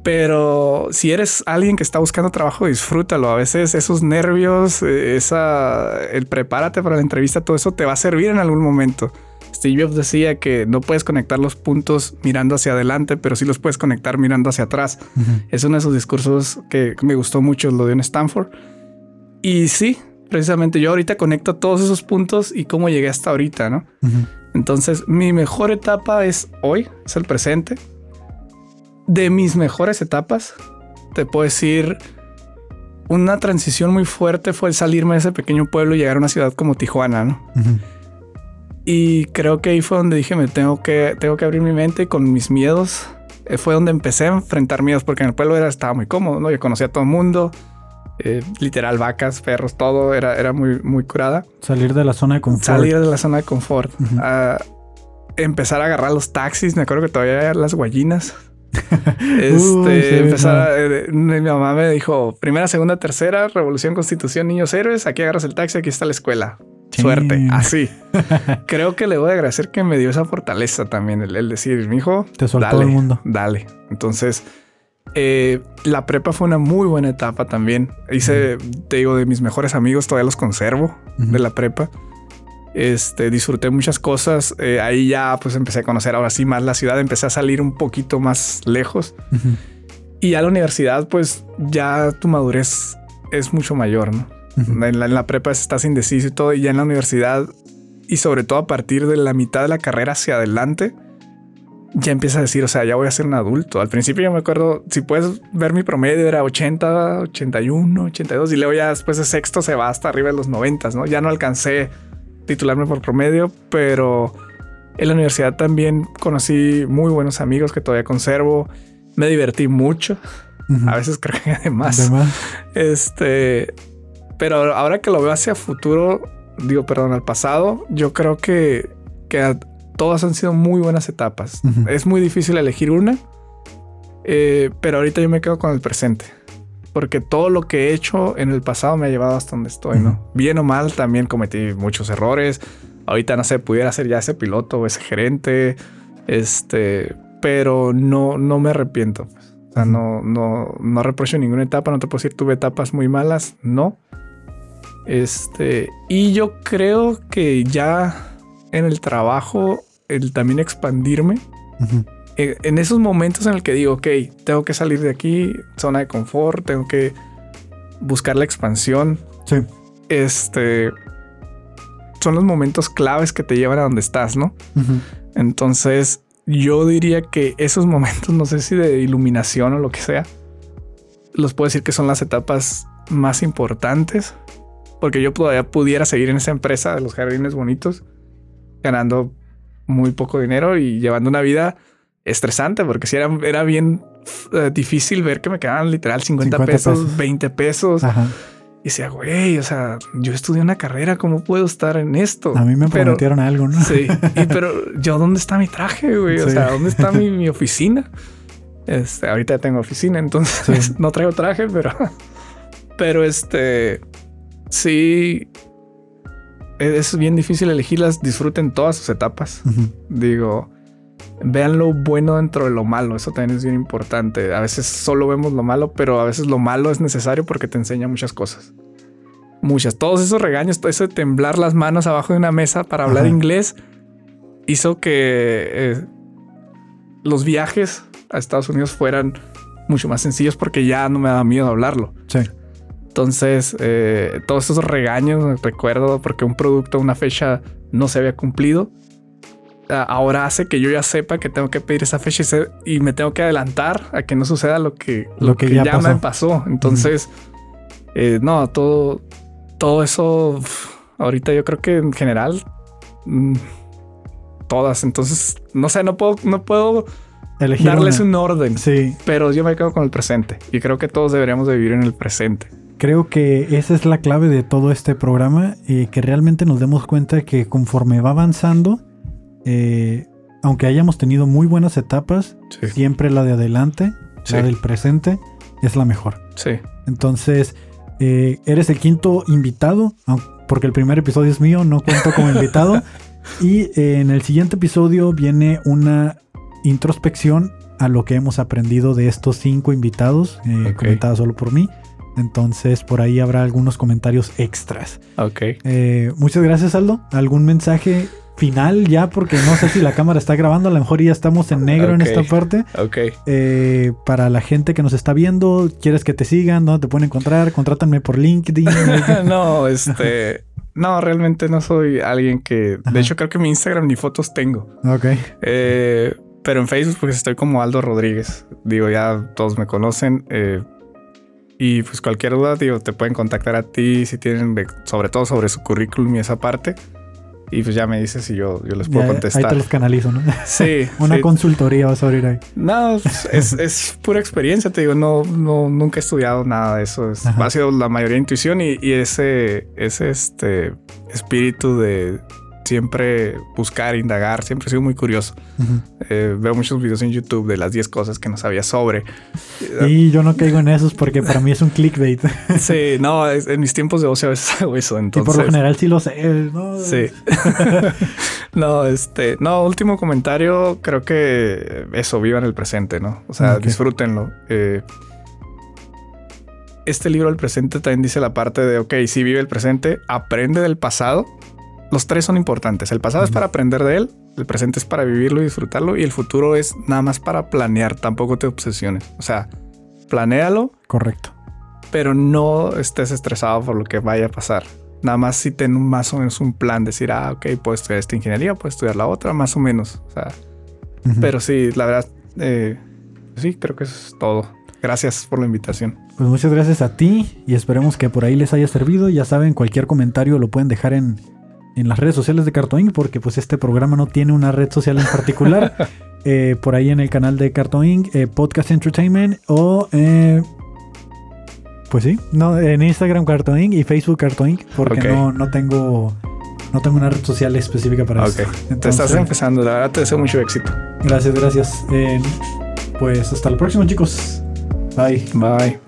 Pero si eres alguien que está buscando trabajo, disfrútalo. A veces esos nervios, eh, esa, el prepárate para la entrevista, todo eso te va a servir en algún momento. Steve Jobs decía que no puedes conectar los puntos mirando hacia adelante, pero sí los puedes conectar mirando hacia atrás. Es uno de esos discursos que me gustó mucho, lo dio en Stanford. Y sí, precisamente yo ahorita conecto todos esos puntos y cómo llegué hasta ahorita, ¿no? Entonces, mi mejor etapa es hoy, es el presente. De mis mejores etapas, te puedo decir, una transición muy fuerte fue el salirme de ese pequeño pueblo y llegar a una ciudad como Tijuana, ¿no? Y creo que ahí fue donde dije, me tengo que, tengo que abrir mi mente con mis miedos. Eh, fue donde empecé a enfrentar miedos, porque en el pueblo era, estaba muy cómodo, ¿no? Yo conocía a todo el mundo, eh, literal, vacas, perros, todo, era, era muy, muy curada. Salir de la zona de confort. Salir de la zona de confort. Ujú. a empezar a agarrar los taxis. Me acuerdo que todavía las guayinas. este, Uy, sí, empezar eh, mi mamá me dijo: primera, segunda, tercera, revolución, constitución, niños héroes. Aquí agarras el taxi, aquí está la escuela. Suerte. Así. Creo que le voy a agradecer que me dio esa fortaleza también. El, el decir, mi hijo, Te soltó dale, el mundo. Dale. Entonces, eh, la prepa fue una muy buena etapa también. Hice, te digo, de mis mejores amigos, todavía los conservo de la prepa. Este, disfruté muchas cosas. Eh, ahí ya pues empecé a conocer ahora sí más la ciudad, empecé a salir un poquito más lejos. Y a la universidad pues ya tu madurez es mucho mayor, ¿no? En la, en la prepa estás indeciso y todo, y ya en la universidad, y sobre todo a partir de la mitad de la carrera hacia adelante, ya empiezas a decir, o sea, ya voy a ser un adulto. Al principio yo me acuerdo, si puedes ver mi promedio, era 80, 81, 82, y luego ya después de sexto se va hasta arriba de los 90, ¿no? Ya no alcancé titularme por promedio, pero en la universidad también conocí muy buenos amigos que todavía conservo. Me divertí mucho, a veces creo que además. De más. Este, pero ahora que lo veo hacia futuro, digo, perdón, al pasado, yo creo que, que todas han sido muy buenas etapas. Es muy difícil elegir una, eh, pero ahorita yo me quedo con el presente. Porque todo lo que he hecho en el pasado me ha llevado hasta donde estoy, ¿no? Bien o mal, también cometí muchos errores. Ahorita no sé, pudiera ser ya ese piloto o ese gerente. Este, pero no, no me arrepiento. O sea, no, no, no reprocho ninguna etapa. No te puedo decir tuve etapas muy malas. No. Este, y yo creo que ya en el trabajo, el también expandirme Eh, en esos momentos en el que digo, ok, tengo que salir de aquí, zona de confort, tengo que buscar la expansión. Sí. Este son los momentos claves que te llevan a donde estás, ¿no? Entonces, yo diría que esos momentos, no sé si de iluminación o lo que sea, los puedo decir que son las etapas más importantes, porque yo todavía pudiera seguir en esa empresa de los jardines bonitos, ganando muy poco dinero y llevando una vida estresante, porque si era, era bien eh, difícil ver que me quedaban literal 50, pesos, 20 pesos. Y decía, güey, o sea, yo estudié una carrera, ¿cómo puedo estar en esto? A mí me prometieron algo, ¿no? Sí, y, pero yo, ¿dónde está mi traje, güey? O sea, ¿dónde está mi, mi oficina? Este, ahorita tengo oficina, entonces no traigo traje, pero, pero este, sí, es bien difícil elegirlas. Disfruten todas sus etapas. Digo, vean lo bueno dentro de lo malo. Eso también es bien importante. A veces solo vemos lo malo, pero a veces lo malo es necesario porque te enseña muchas cosas. Muchas. Todos esos regaños, todo eso de temblar las manos abajo de una mesa para hablar inglés, hizo que eh, los viajes a Estados Unidos fueran mucho más sencillos porque ya no me daba miedo hablarlo. Sí. Entonces, eh, todos esos regaños, recuerdo, porque un producto, una fecha no se había cumplido, ahora hace que yo ya sepa que tengo que pedir esa fecha y, me tengo que adelantar a que no suceda lo que, lo, que, ya, me pasó. Entonces, eh, no, todo, todo eso, ahorita yo creo que en general, mm, todas. Entonces, no sé, no puedo, no puedo darles un orden. Sí. Pero yo me quedo con el presente y creo que todos deberíamos de vivir en el presente. Creo que esa es la clave de todo este programa y que realmente nos demos cuenta que conforme va avanzando, eh, aunque hayamos tenido muy buenas etapas, siempre la de adelante, la del presente, es la mejor. Sí. Entonces, eh, eres el quinto invitado, porque el primer episodio es mío, no cuento como invitado. y eh, en el siguiente episodio viene una introspección a lo que hemos aprendido de estos cinco invitados, comentados solo por mí. Entonces por ahí habrá algunos comentarios extras. Ok. muchas gracias, Aldo. ¿Algún mensaje final ya, porque no sé si la cámara está grabando, a lo mejor ya estamos en negro en esta parte. Ok. Eh, para la gente que nos está viendo, quieres que te sigan, ¿no? Te pueden encontrar, contrátanme por LinkedIn. no, este... No, realmente no soy alguien que... De hecho, creo que mi Instagram ni fotos tengo. Ok. Eh, pero en Facebook pues estoy como Aldo Rodríguez. Digo, ya todos me conocen. Eh, y pues cualquier duda, digo, te pueden contactar a ti si tienen, sobre todo sobre su currículum y esa parte. Y pues ya me dices si yo, yo les puedo contestar. Ahí te los canalizo, ¿no? Sí. Una consultoría vas a abrir ahí. No, es, es, pura experiencia, te digo, no, no, nunca he estudiado nada de eso. ha sido la mayoría intuición y, y ese, ese este espíritu de, siempre buscar, indagar, siempre he sido muy curioso. Eh, veo muchos videos en YouTube de las 10 cosas que no sabía sobre. Y yo no caigo en esos porque para mí es un clickbait. sí, no, en mis tiempos de ocio a veces hago eso. Entonces, y por lo general sí lo sé. ¿no? Sí. no, este, no, último comentario, creo que eso, vivan el presente, ¿no? O sea, disfrútenlo. Eh, este libro El presente también dice la parte de, ok, sí vive el presente, aprende del pasado los tres son importantes. El pasado es para aprender de él, el presente es para vivirlo y disfrutarlo y el futuro es nada más para planear, tampoco te obsesiones. O sea, planéalo. Correcto. Pero no estés estresado por lo que vaya a pasar. Nada más si ten más o menos un plan, decir, ah, ok, puedo estudiar esta ingeniería, puedo estudiar la otra, más o menos. O sea, pero sí, la verdad, eh, sí, creo que eso es todo. Gracias por la invitación. Pues muchas gracias a ti y esperemos que por ahí les haya servido. Ya saben, cualquier comentario lo pueden dejar en, en las redes sociales de Cartoon porque pues este programa no tiene una red social en particular. Eh, por ahí en el canal de Cartoon eh, Podcast Entertainment o... Eh, pues sí, no, en Instagram Cartoon y Facebook Cartoon porque no, no tengo... No tengo una red social específica para eso. te estás empezando, la verdad te deseo mucho éxito. Gracias, gracias. pues hasta el próximo chicos. Bye. Bye.